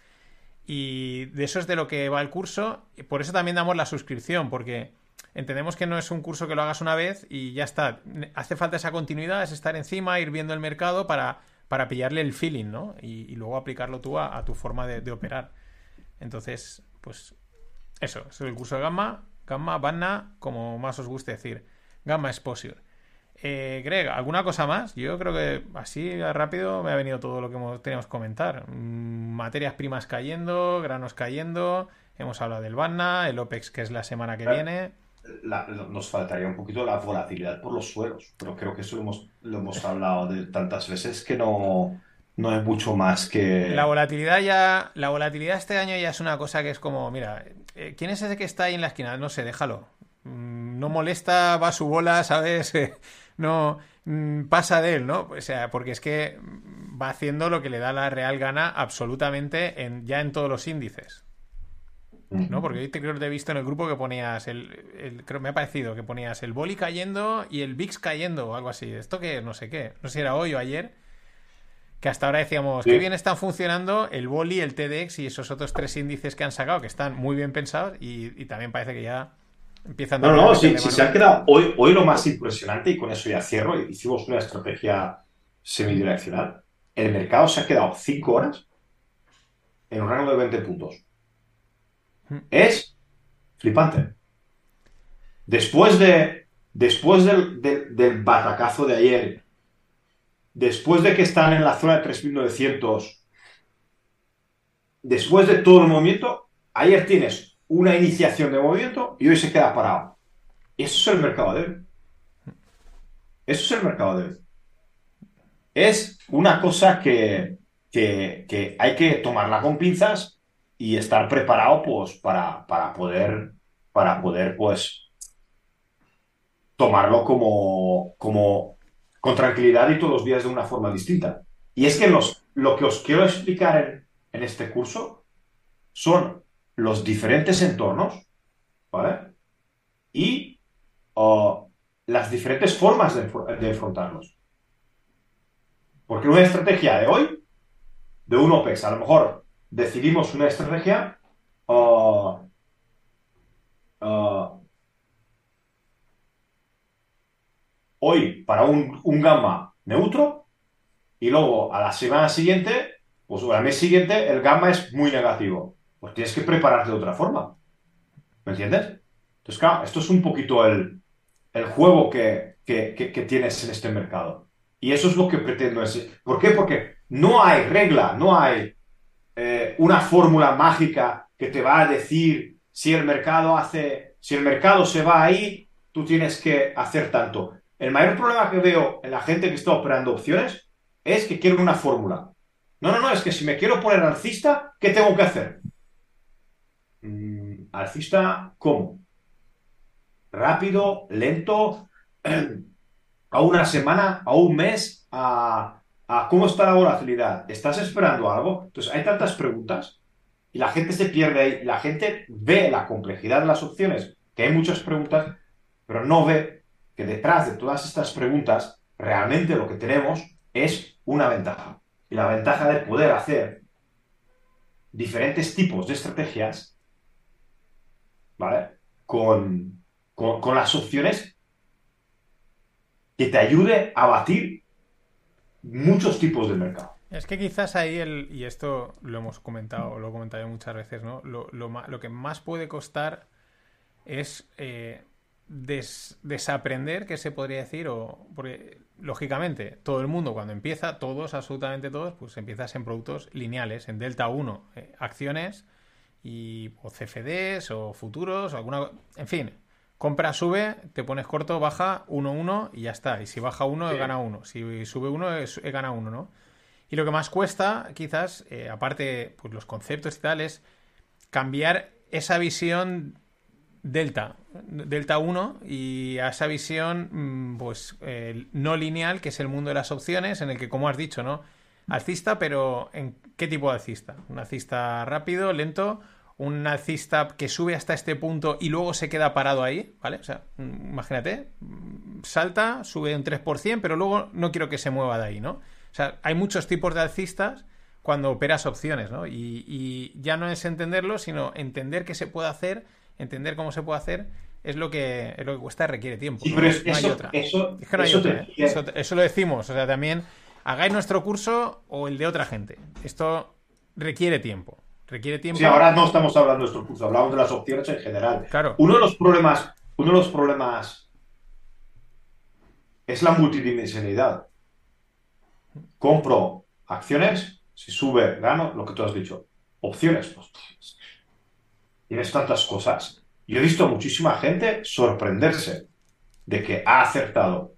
Y de eso es de lo que va el curso, por eso también damos la suscripción, porque entendemos que no es un curso que lo hagas una vez y ya está. Hace falta esa continuidad, es estar encima, ir viendo el mercado para, para pillarle el feeling, ¿no? Y, luego aplicarlo tú a, tu forma de, operar. Entonces, pues eso, es el curso de Gamma, Gamma, Banna, como más os guste decir. Gamma Exposure. Eh, Greg, ¿alguna cosa más? Yo creo que así rápido me ha venido todo lo que teníamos que comentar. Mm, materias primas cayendo, granos cayendo, hemos hablado del Banna, el OPEX que es la semana que viene nos faltaría un poquito la volatilidad por los suelos, pero creo que eso lo hemos, lo hemos hablado de tantas veces que no, no hay mucho más que... La volatilidad ya, la volatilidad este año ya es una cosa que es como, mira, eh, ¿quién es ese que está ahí en la esquina? No sé, déjalo. Mm, no molesta, va su bola, ¿sabes? no mm, pasa de él, ¿no? O sea, porque es que va haciendo lo que le da la real gana absolutamente en, ya en todos los índices. ¿No? Porque hoy te creo que te he visto en el grupo que ponías el, creo me ha parecido que ponías el boli cayendo y el VIX cayendo o algo así. Esto que no sé qué, no sé si era hoy o ayer, que hasta ahora decíamos que bien están funcionando el boli, el TDX y esos otros tres índices que han sacado que están muy bien pensados y, también parece que ya empiezan a... No, no, si, se ha quedado hoy, hoy lo más impresionante y con eso ya cierro, hicimos una estrategia semidireccional. El mercado se ha quedado cinco horas en un rango de 20 puntos. Es flipante. Después de. Después del, del, batacazo de ayer, después de que están en la zona de 3900, después de todo el movimiento, ayer tienes una iniciación de movimiento y hoy se queda parado. Eso es el mercado de hoy. Eso es el mercado de hoy. Es una cosa que, que hay que tomarla con pinzas y estar preparado pues para, para poder para poder pues tomarlo como, como con tranquilidad y todos los días de una forma distinta. Y es que los, lo que os quiero explicar en, este curso son los diferentes entornos, ¿vale? Y las diferentes formas de, de enfrentarlos. Porque una estrategia de hoy, de un OPEX, a lo mejor decidimos una estrategia hoy para un, un, gamma neutro y luego a la semana siguiente, pues al mes siguiente, el gamma es muy negativo. Pues tienes que prepararte de otra forma. ¿Me entiendes? Entonces, claro, esto es un poquito el, el juego que, que, que, tienes en este mercado. Y eso es lo que pretendo decir. ¿Por qué? Porque no hay regla, no hay eh, una fórmula mágica que te va a decir si el mercado hace, si el mercado se va ahí, tú tienes que hacer tanto. El mayor problema que veo en la gente que está operando opciones es que quiere una fórmula. No, no, no, es que si me quiero poner alcista, ¿qué tengo que hacer? Mm, alcista, ¿cómo? Rápido, lento, a una semana, a un mes, a cómo está la volatilidad. ¿Estás esperando algo? Entonces, hay tantas preguntas y la gente se pierde ahí. La gente ve la complejidad de las opciones, que hay muchas preguntas, pero no ve que detrás de todas estas preguntas, realmente lo que tenemos es una ventaja. Y la ventaja de poder hacer diferentes tipos de estrategias, ¿vale? Con, con, con las opciones que te ayude a batir muchos tipos de mercado. Es que quizás ahí, el, y esto lo hemos comentado, lo he comentado muchas veces, ¿no? Lo, lo, que más puede costar es eh, desaprender, que se podría decir, o porque lógicamente todo el mundo cuando empieza, todos, absolutamente todos, pues empiezas en productos lineales, en Delta 1, eh, acciones y o CFDs o futuros o alguna, en fin, compra, sube, te pones corto, baja, 1, 1 y ya está. Y si baja 1, he gana 1. Si sube 1, he gana 1, ¿no? Y lo que más cuesta, quizás, eh, aparte, pues los conceptos y tal, es cambiar esa visión delta, delta 1 y a esa visión mm, pues no lineal, que es el mundo de las opciones, en el que, como has dicho, ¿no? Alcista, pero ¿en qué tipo de alcista? ¿Un alcista rápido, lento? ¿Un alcista que sube hasta este punto y luego se queda parado ahí? ¿Vale? O sea, mm, imagínate, mm, salta, sube un 3%, pero luego no quiero que se mueva de ahí, ¿no? O sea, hay muchos tipos de alcistas cuando operas opciones, ¿no? Y, ya no es entenderlo, sino entender qué se puede hacer, entender cómo se puede hacer, es lo que, es lo que cuesta, requiere tiempo. Sí, pero no, hay otra. Eso, es que no hay otra, ¿eh? eso, lo decimos, o sea, también hagáis nuestro curso o el de otra gente. Esto requiere tiempo. Requiere tiempo. Sí, ahora no estamos hablando de nuestro curso, hablamos de las opciones en general. Claro. Uno de los problemas, uno de los problemas es la multidimensionalidad. Compro acciones, si sube, gano, lo que tú has dicho. Opciones, pues, tienes tantas cosas. Yo he visto a muchísima gente sorprenderse de que ha acertado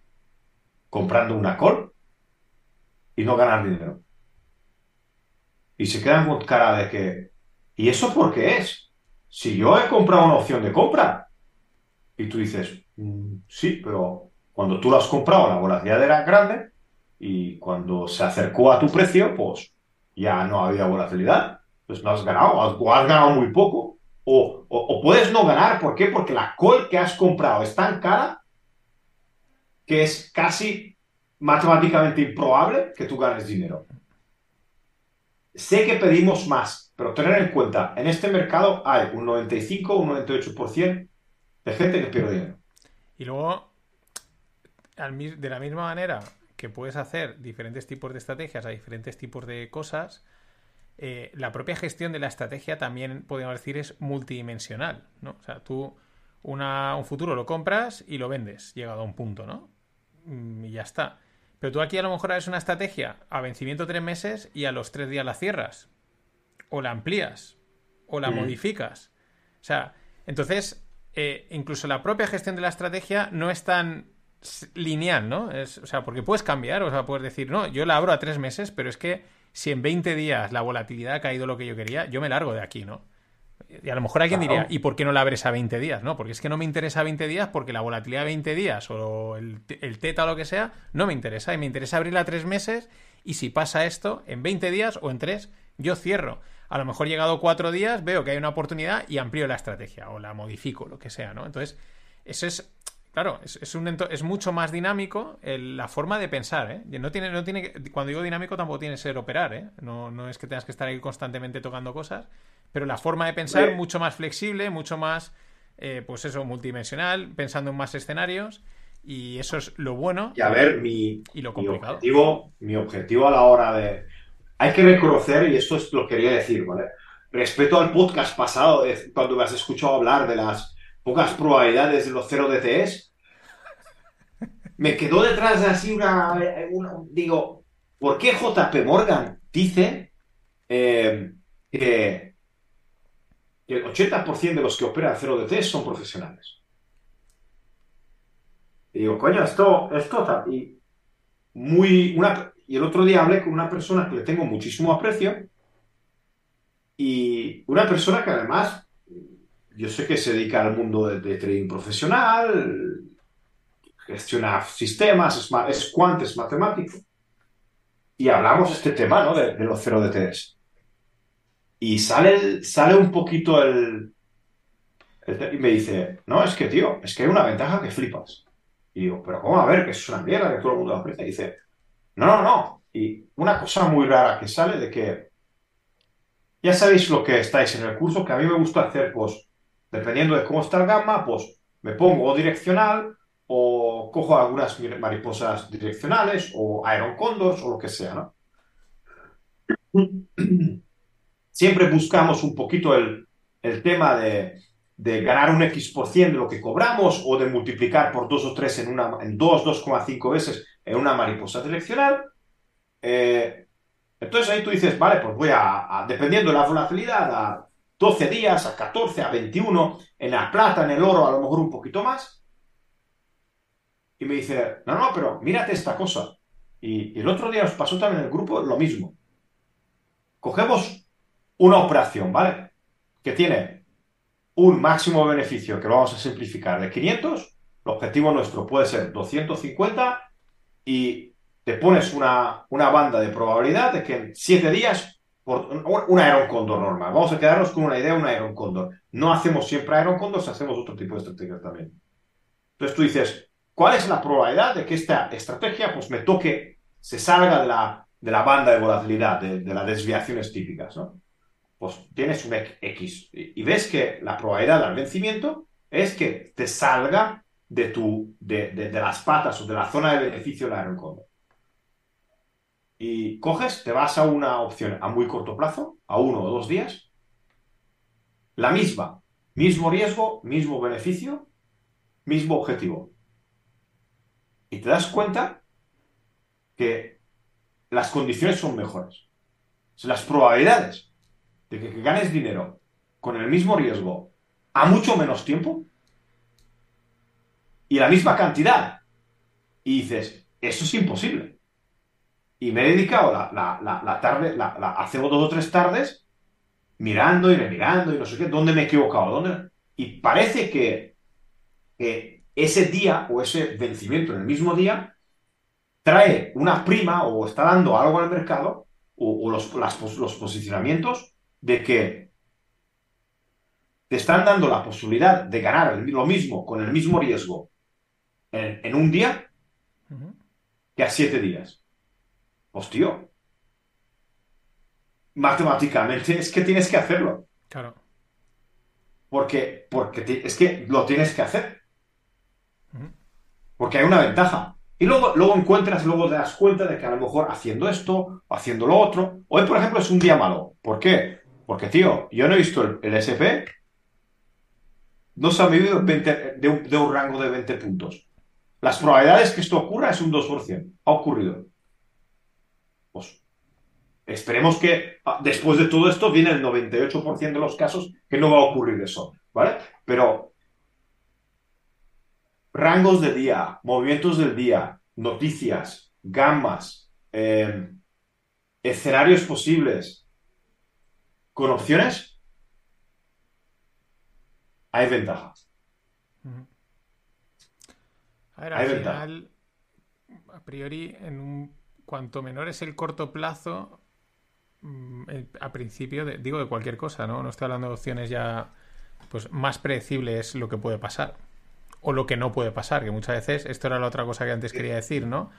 comprando una call y no ganar dinero. Y se quedan con cara de que, ¿y eso por qué es? Si yo he comprado una opción de compra y tú dices, mm, sí, pero cuando tú lo has comprado la volatilidad era grande y cuando se acercó a tu precio, pues ya no había volatilidad. Pues no has ganado, o has ganado muy poco. O, o, puedes no ganar, ¿por qué? Porque la call que has comprado es tan cara que es casi matemáticamente improbable que tú ganes dinero. Sé que pedimos más, pero tener en cuenta, en este mercado hay un 95, un 98% de gente que pierde dinero. Y luego, de la misma manera que puedes hacer diferentes tipos de estrategias a diferentes tipos de cosas, eh, la propia gestión de la estrategia también, podemos decir, es multidimensional, ¿no? O sea, tú un futuro lo compras y lo vendes, llegado a un punto, ¿no? Mm, y ya está. Pero tú aquí a lo mejor haces una estrategia a vencimiento tres meses y a los tres días la cierras. O la amplías. O la modificas. O sea, entonces, eh, incluso la propia gestión de la estrategia no es tan lineal, ¿no? Es, o sea, porque puedes cambiar, o sea, puedes decir, no, yo la abro a tres meses, pero es que si en 20 días la volatilidad ha caído lo que yo quería, yo me largo de aquí, ¿no? Y a lo mejor alguien diría, ¿y por qué no la abres a 20 días? No, porque es que no me interesa 20 días porque la volatilidad de 20 días o el, el teta o lo que sea no me interesa. Y me interesa abrirla a 3 meses y si pasa esto, en 20 días o en 3, yo cierro. A lo mejor llegado 4 días, veo que hay una oportunidad y amplío la estrategia o la modifico, lo que sea, ¿no? Entonces, eso es Claro, es, un es mucho más dinámico la forma de pensar, ¿eh? No tiene, no tiene cuando digo dinámico tampoco tiene que ser operar, ¿eh? No, no es que tengas que estar ahí constantemente tocando cosas, pero la forma de pensar mucho más flexible, mucho más, eh, pues eso, multidimensional, pensando en más escenarios. Y eso es lo bueno y a ver, mi, y lo complicado. objetivo, mi objetivo a la hora de... Hay que reconocer, y esto es lo que quería decir, ¿vale? Respeto al podcast pasado, cuando me has escuchado hablar de las pocas probabilidades de los cero DTS, me quedó detrás de así una, Digo, ¿por qué JP Morgan dice eh, que el 80% de los que operan 0DT son profesionales. Y digo, coño, esto, esto, y muy, una, y el otro día hablé con una persona que le tengo muchísimo aprecio y una persona que además, yo sé que se dedica al mundo de, trading profesional, gestiona sistemas, es, es quant, es matemático. Y hablamos de este tema, ¿no? De, de los 0DTs. Y sale, sale un poquito el, Y me dice, no, es que, tío, es que hay una ventaja que flipas. Y digo, pero ¿cómo a ver? Que es una mierda que todo el mundo lo aprecia. Y dice, no, no, no. Y una cosa muy rara que sale de que ya sabéis lo que estáis en el curso, que a mí me gusta hacer, pues, dependiendo de cómo está el gamma, pues me pongo direccional o cojo algunas mariposas direccionales o Iron Condors o lo que sea, ¿no? Siempre buscamos un poquito el, tema de, ganar un X por cien de lo que cobramos o de multiplicar por dos o tres en, una, en 2, 2,5 veces en una mariposa direccional. Eh, entonces ahí tú dices, vale, pues voy a, dependiendo de la volatilidad, a 12 días, a 14, a 21, en la plata, en el oro, a lo mejor un poquito más. Y me dice, no, no, pero mírate esta cosa. Y, y el otro día os pasó también en el grupo lo mismo. Cogemos una operación, ¿vale? Que tiene un máximo beneficio, que lo vamos a simplificar, de 500, el objetivo nuestro puede ser 250 y te pones una, una banda de probabilidad de que en 7 días, por un Iron Condor normal, vamos a quedarnos con una idea, un Iron Condor. No hacemos siempre Iron Condors, hacemos otro tipo de estrategias también. Entonces tú dices, ¿cuál es la probabilidad de que esta estrategia pues me toque, se salga de la, de la banda de volatilidad, de, las desviaciones típicas, ¿no? Pues tienes un X y ves que la probabilidad del vencimiento es que te salga de, tu, de, de, las patas o de la zona de beneficio del Iron Condor. Y coges, te vas a una opción a muy corto plazo, a uno o dos días, la misma, mismo riesgo, mismo beneficio, mismo objetivo. Y te das cuenta que las condiciones son mejores. las probabilidades de que, ganes dinero con el mismo riesgo a mucho menos tiempo y la misma cantidad. Y dices, eso es imposible. Y me he dedicado la, tarde, la, hace dos o tres tardes, mirando y remirando y no sé qué, ¿dónde me he equivocado? ¿Dónde? Y parece que que ese día o ese vencimiento en el mismo día trae una prima o está dando algo al mercado o, los, los posicionamientos de que te están dando la posibilidad de ganar lo mismo con el mismo riesgo en, un día que a siete días. Pues tío, matemáticamente es que tienes que hacerlo. Claro. Porque, porque es que lo tienes que hacer. Porque hay una ventaja. Y luego, luego encuentras, luego te das cuenta de que a lo mejor haciendo esto o haciendo lo otro. Hoy, por ejemplo, es un día malo. ¿Por qué? Porque, tío, yo no he visto el, SP. No se ha un, de un rango de 20 puntos. Las probabilidades que esto ocurra es un 2%. Ha ocurrido. Pues esperemos que ah, después de todo esto viene el 98% de los casos que no va a ocurrir eso. ¿Vale? Pero rangos de día, movimientos del día, noticias, gamas, eh, escenarios posibles, con opciones, hay ventajas. A ver, al final, a priori, en un, cuanto menor es el corto plazo, mm, a principio, digo de cualquier cosa, ¿no? No estoy hablando de opciones ya, pues más predecible es lo que puede pasar o lo que no puede pasar, que muchas veces, esto era la otra cosa que antes quería decir, ¿no?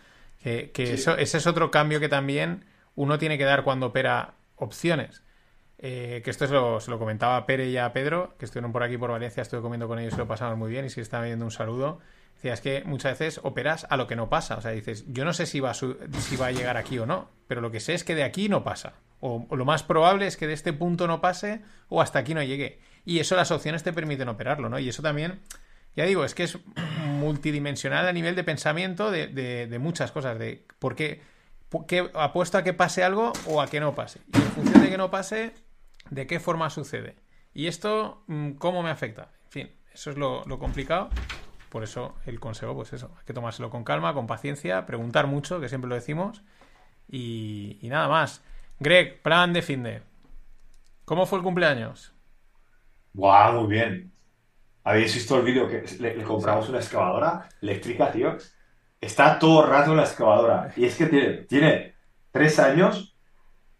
Que, eso, ese es otro cambio que también uno tiene que dar cuando opera opciones. Eh, que esto se lo, comentaba Pere y a Pedro, que estuvieron por aquí por Valencia, estuve comiendo con ellos y lo pasamos muy bien, y si están viendo un saludo. Decía, es que muchas veces operas a lo que no pasa. O sea, dices, yo no sé si va, a si va a llegar aquí o no, pero lo que sé es que de aquí no pasa. O, lo más probable es que de este punto no pase o hasta aquí no llegue. Y eso las opciones te permiten operarlo, ¿no? Y eso también ya digo, es que es multidimensional a nivel de pensamiento de, muchas cosas, de por qué, apuesto a que pase algo o a que no pase. Y en función de que no pase, de qué forma sucede. Y esto, mm, ¿cómo me afecta? En fin, eso es lo, complicado. Por eso el consejo, pues eso, hay que tomárselo con calma, con paciencia, preguntar mucho, que siempre lo decimos. Y, nada más. Greg, plan de fin de. ¿Cómo fue el cumpleaños? Guau, muy bien. ¿Habéis visto el vídeo que le, compramos una excavadora eléctrica, tío? Está todo el rato en la excavadora. Y es que tiene tres años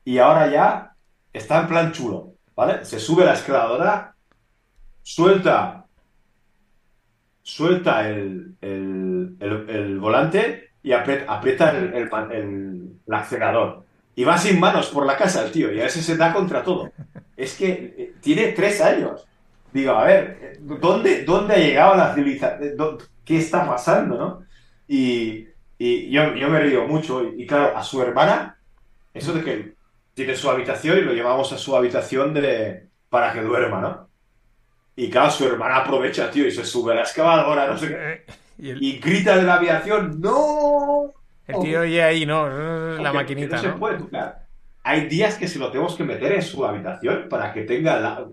y ahora ya está en plan chulo, ¿vale? Se sube la excavadora, suelta, suelta el, volante y aprieta, el, acelerador. Y va sin manos por la casa el tío y a veces se da contra todo. Es que eh, tiene tres años digo, a ver, ¿dónde, dónde ha llegado la civilización? ¿Qué está pasando, no? Y, yo, me río mucho. Y, claro, a su hermana, eso de que tiene su habitación y lo llevamos a su habitación de, para que duerma, ¿no? Y claro, su hermana aprovecha, tío, y se sube a la excavadora, no sé qué. Y, grita de la aviación, ¡no! El tío oye ahí, ¿no? La maquinita, no, se puede Hay días que se lo tenemos que meter en su habitación para que tenga la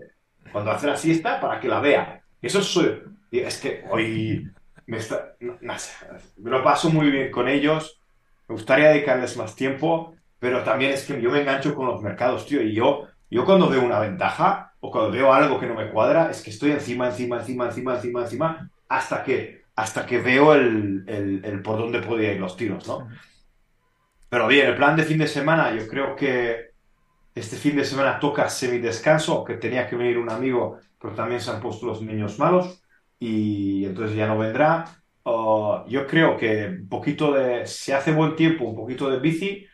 cuando hace la siesta para que la vea. Eso es, es que hoy me, me lo paso muy bien con ellos, me gustaría dedicarles más tiempo, pero también es que yo me engancho con los mercados, tío, y yo, yo cuando veo una ventaja, o cuando veo algo que no me cuadra, es que estoy encima, encima, encima, encima, encima, encima, hasta que, hasta que veo el, el, por dónde podía ir los tiros, ¿no? Pero bien, el plan de fin de semana, yo creo que este fin de semana toca semi-descanso, que tenía que venir un amigo, pero también se han puesto los niños malos y entonces ya no vendrá. yo creo que un poquito de, si hace buen tiempo, un poquito de bici,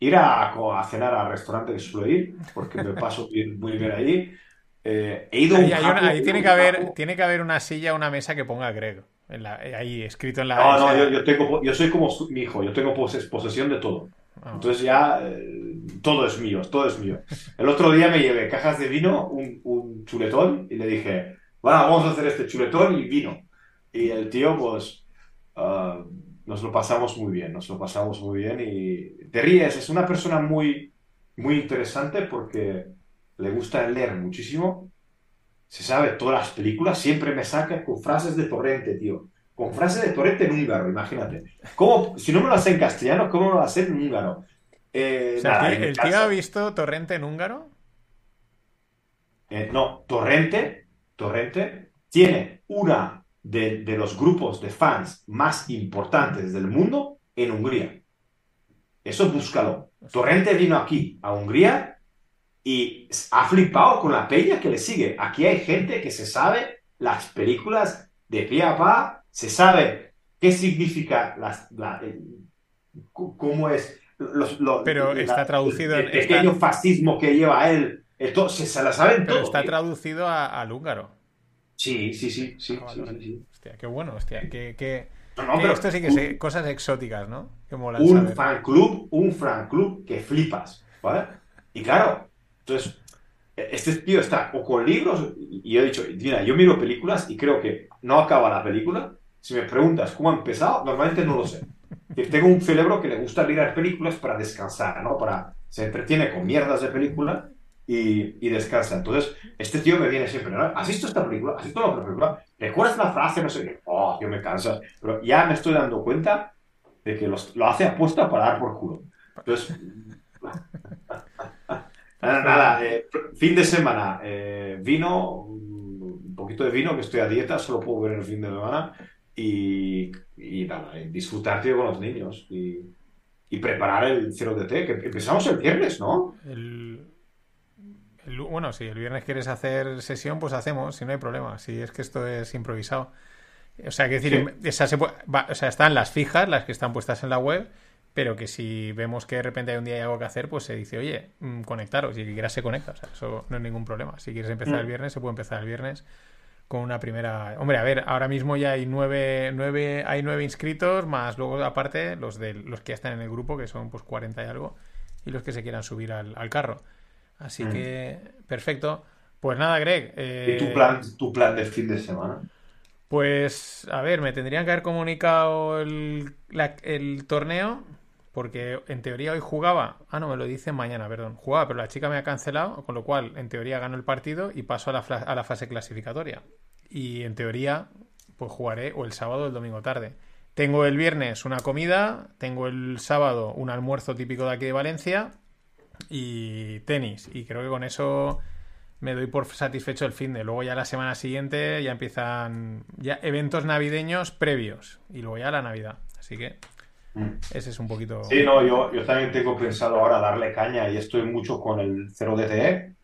ir a, a cenar al restaurante que suelo ir, porque me paso muy bien ahí. Eh, he ido ahí, tiene, que haber, tiene que haber una silla, una mesa que ponga Greg. ahí escrito en la. No, no, yo, tengo, yo soy como mi hijo, yo tengo posesión de todo. Ah. Entonces ya eh, todo es mío, todo es mío. El otro día me llevé cajas de vino, un, un chuletón, y le dije, bueno, vamos a hacer este chuletón y vino. Y el tío, pues, ah, nos lo pasamos muy bien, nos lo pasamos muy bien y te ríes, es una persona muy, muy interesante porque le gusta leer muchísimo, se sabe todas las películas, siempre me saca con frases de Torrente, tío. Con frases de Torrente en húngaro, imagínate. ¿Cómo, si no me lo hace en castellano, ¿cómo me lo hacer en húngaro? Eh, ¿El tío ha visto Torrente en húngaro? Eh, no, Torrente, Torrente tiene una de, los grupos de fans más importantes del mundo en Hungría. Eso búscalo. Torrente vino aquí, a Hungría, y ha flipado con la peña que le sigue. Aquí hay gente que se sabe las películas de pie a pa, se sabe qué significa las, cómo es pero está traducido el, pequeño fascismo que lleva él entonces se la saben pero está traducido al húngaro Sí, sí, sí, sí, ah, Hostia, qué bueno, hostia, que, esto sí que es cosas exóticas, ¿no? un fan club, un fan club que flipas, ¿vale? Y claro, entonces, este tío está o con libros, y yo he dicho, mira, yo miro películas y creo que no acaba la película. Si me preguntas cómo ha empezado, normalmente no lo sé. Tengo un cerebro que le gusta mirar películas para descansar, ¿no? Para, se entretiene con mierdas de película y, descansa. Entonces, este tío me viene siempre, ¿no? ¿Has visto esta película? ¿Has visto la otra película? ¿Recuerdas la frase? No sé. Oh, tío, me cansas. Pero ya me estoy dando cuenta de que lo hace apuesta para dar por culo. Entonces, nada, nada eh, fin de semana, eh, vino, un poquito de vino, que estoy a dieta, solo puedo ver el fin de semana. Y, y nada, disfrutar, tío, con los niños. Y, y preparar el cero de té, que empezamos el viernes, ¿no? El bueno, si el viernes quieres hacer sesión, pues hacemos, si no hay problema. Si es que esto es improvisado. O sea, que decir, o sea, están las fijas, las que están puestas en la web, pero que si vemos que de repente hay un día hay algo que hacer, pues se dice, oye, mm, conectaros, y el que quiera se conecta. O sea, eso no es ningún problema. Si quieres empezar el mm. viernes, se puede empezar el viernes con una primera. Hombre, a ver, ahora mismo ya hay nueve, nueve, hay nueve inscritos, más luego aparte los de los que ya están en el grupo, que son pues 40 y algo, y los que se quieran subir al carro. Así mm. que, perfecto. Pues nada, Greg. ¿Y tu eh, plan, tu plan de fin de semana? Pues, a ver, me tendrían que haber comunicado el, torneo, porque en teoría hoy jugaba. Ah, no, me lo dicen mañana, perdón. Jugaba, pero la chica me ha cancelado, con lo cual, en teoría, gano el partido y paso a la, a la fase clasificatoria. Y en teoría, pues jugaré o el sábado o el domingo tarde. Tengo el viernes una comida, tengo el sábado un almuerzo típico de aquí de Valencia y tenis. Y creo que con eso me doy por satisfecho el fin de. Luego ya la semana siguiente ya empiezan ya eventos navideños previos. Y luego ya la Navidad. Así que mm. ese es un poquito. Sí, no, yo, yo también tengo pensado ahora darle caña y estoy mucho con el 0DTE.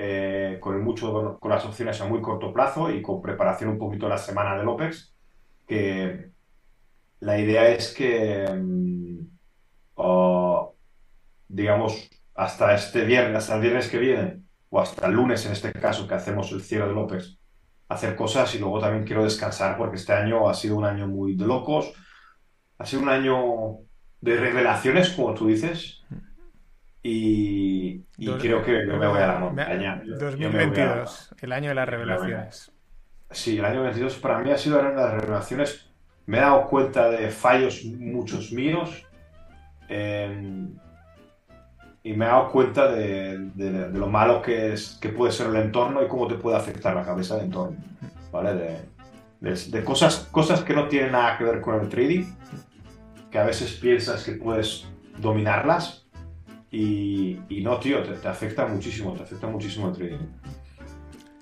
Eh, con el mucho con las opciones a muy corto plazo y con preparación un poquito la semana de López que la idea es que mm, digamos hasta este viernes, hasta el viernes que viene, o hasta el lunes en este caso, que hacemos el cierre de López, hacer cosas y luego también quiero descansar porque este año ha sido un año muy de locos, ha sido un año de revelaciones, como tú dices, y, creo que me voy a la montaña. 2022, el año de las revelaciones. Sí, el año 22 para mí ha sido el año de las revelaciones. Me he dado cuenta de fallos muchos míos. Eh, y me he dado cuenta de, lo malo que, es, que puede ser el entorno y cómo te puede afectar la cabeza del entorno, ¿vale? De, cosas, cosas que no tienen nada que ver con el trading, que a veces piensas que puedes dominarlas y, y no, tío, te, afecta muchísimo, te afecta muchísimo el trading.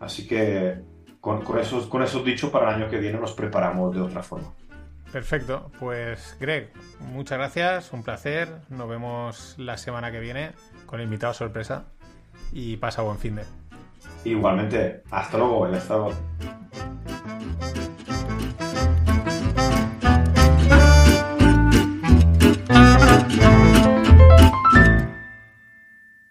Así que con, con, eso, con eso dicho, para el año que viene nos preparamos de otra forma. Perfecto, pues Greg, muchas gracias, un placer. Nos vemos la semana que viene con invitado sorpresa y pasa buen fin de. Igualmente, hasta luego, hasta luego.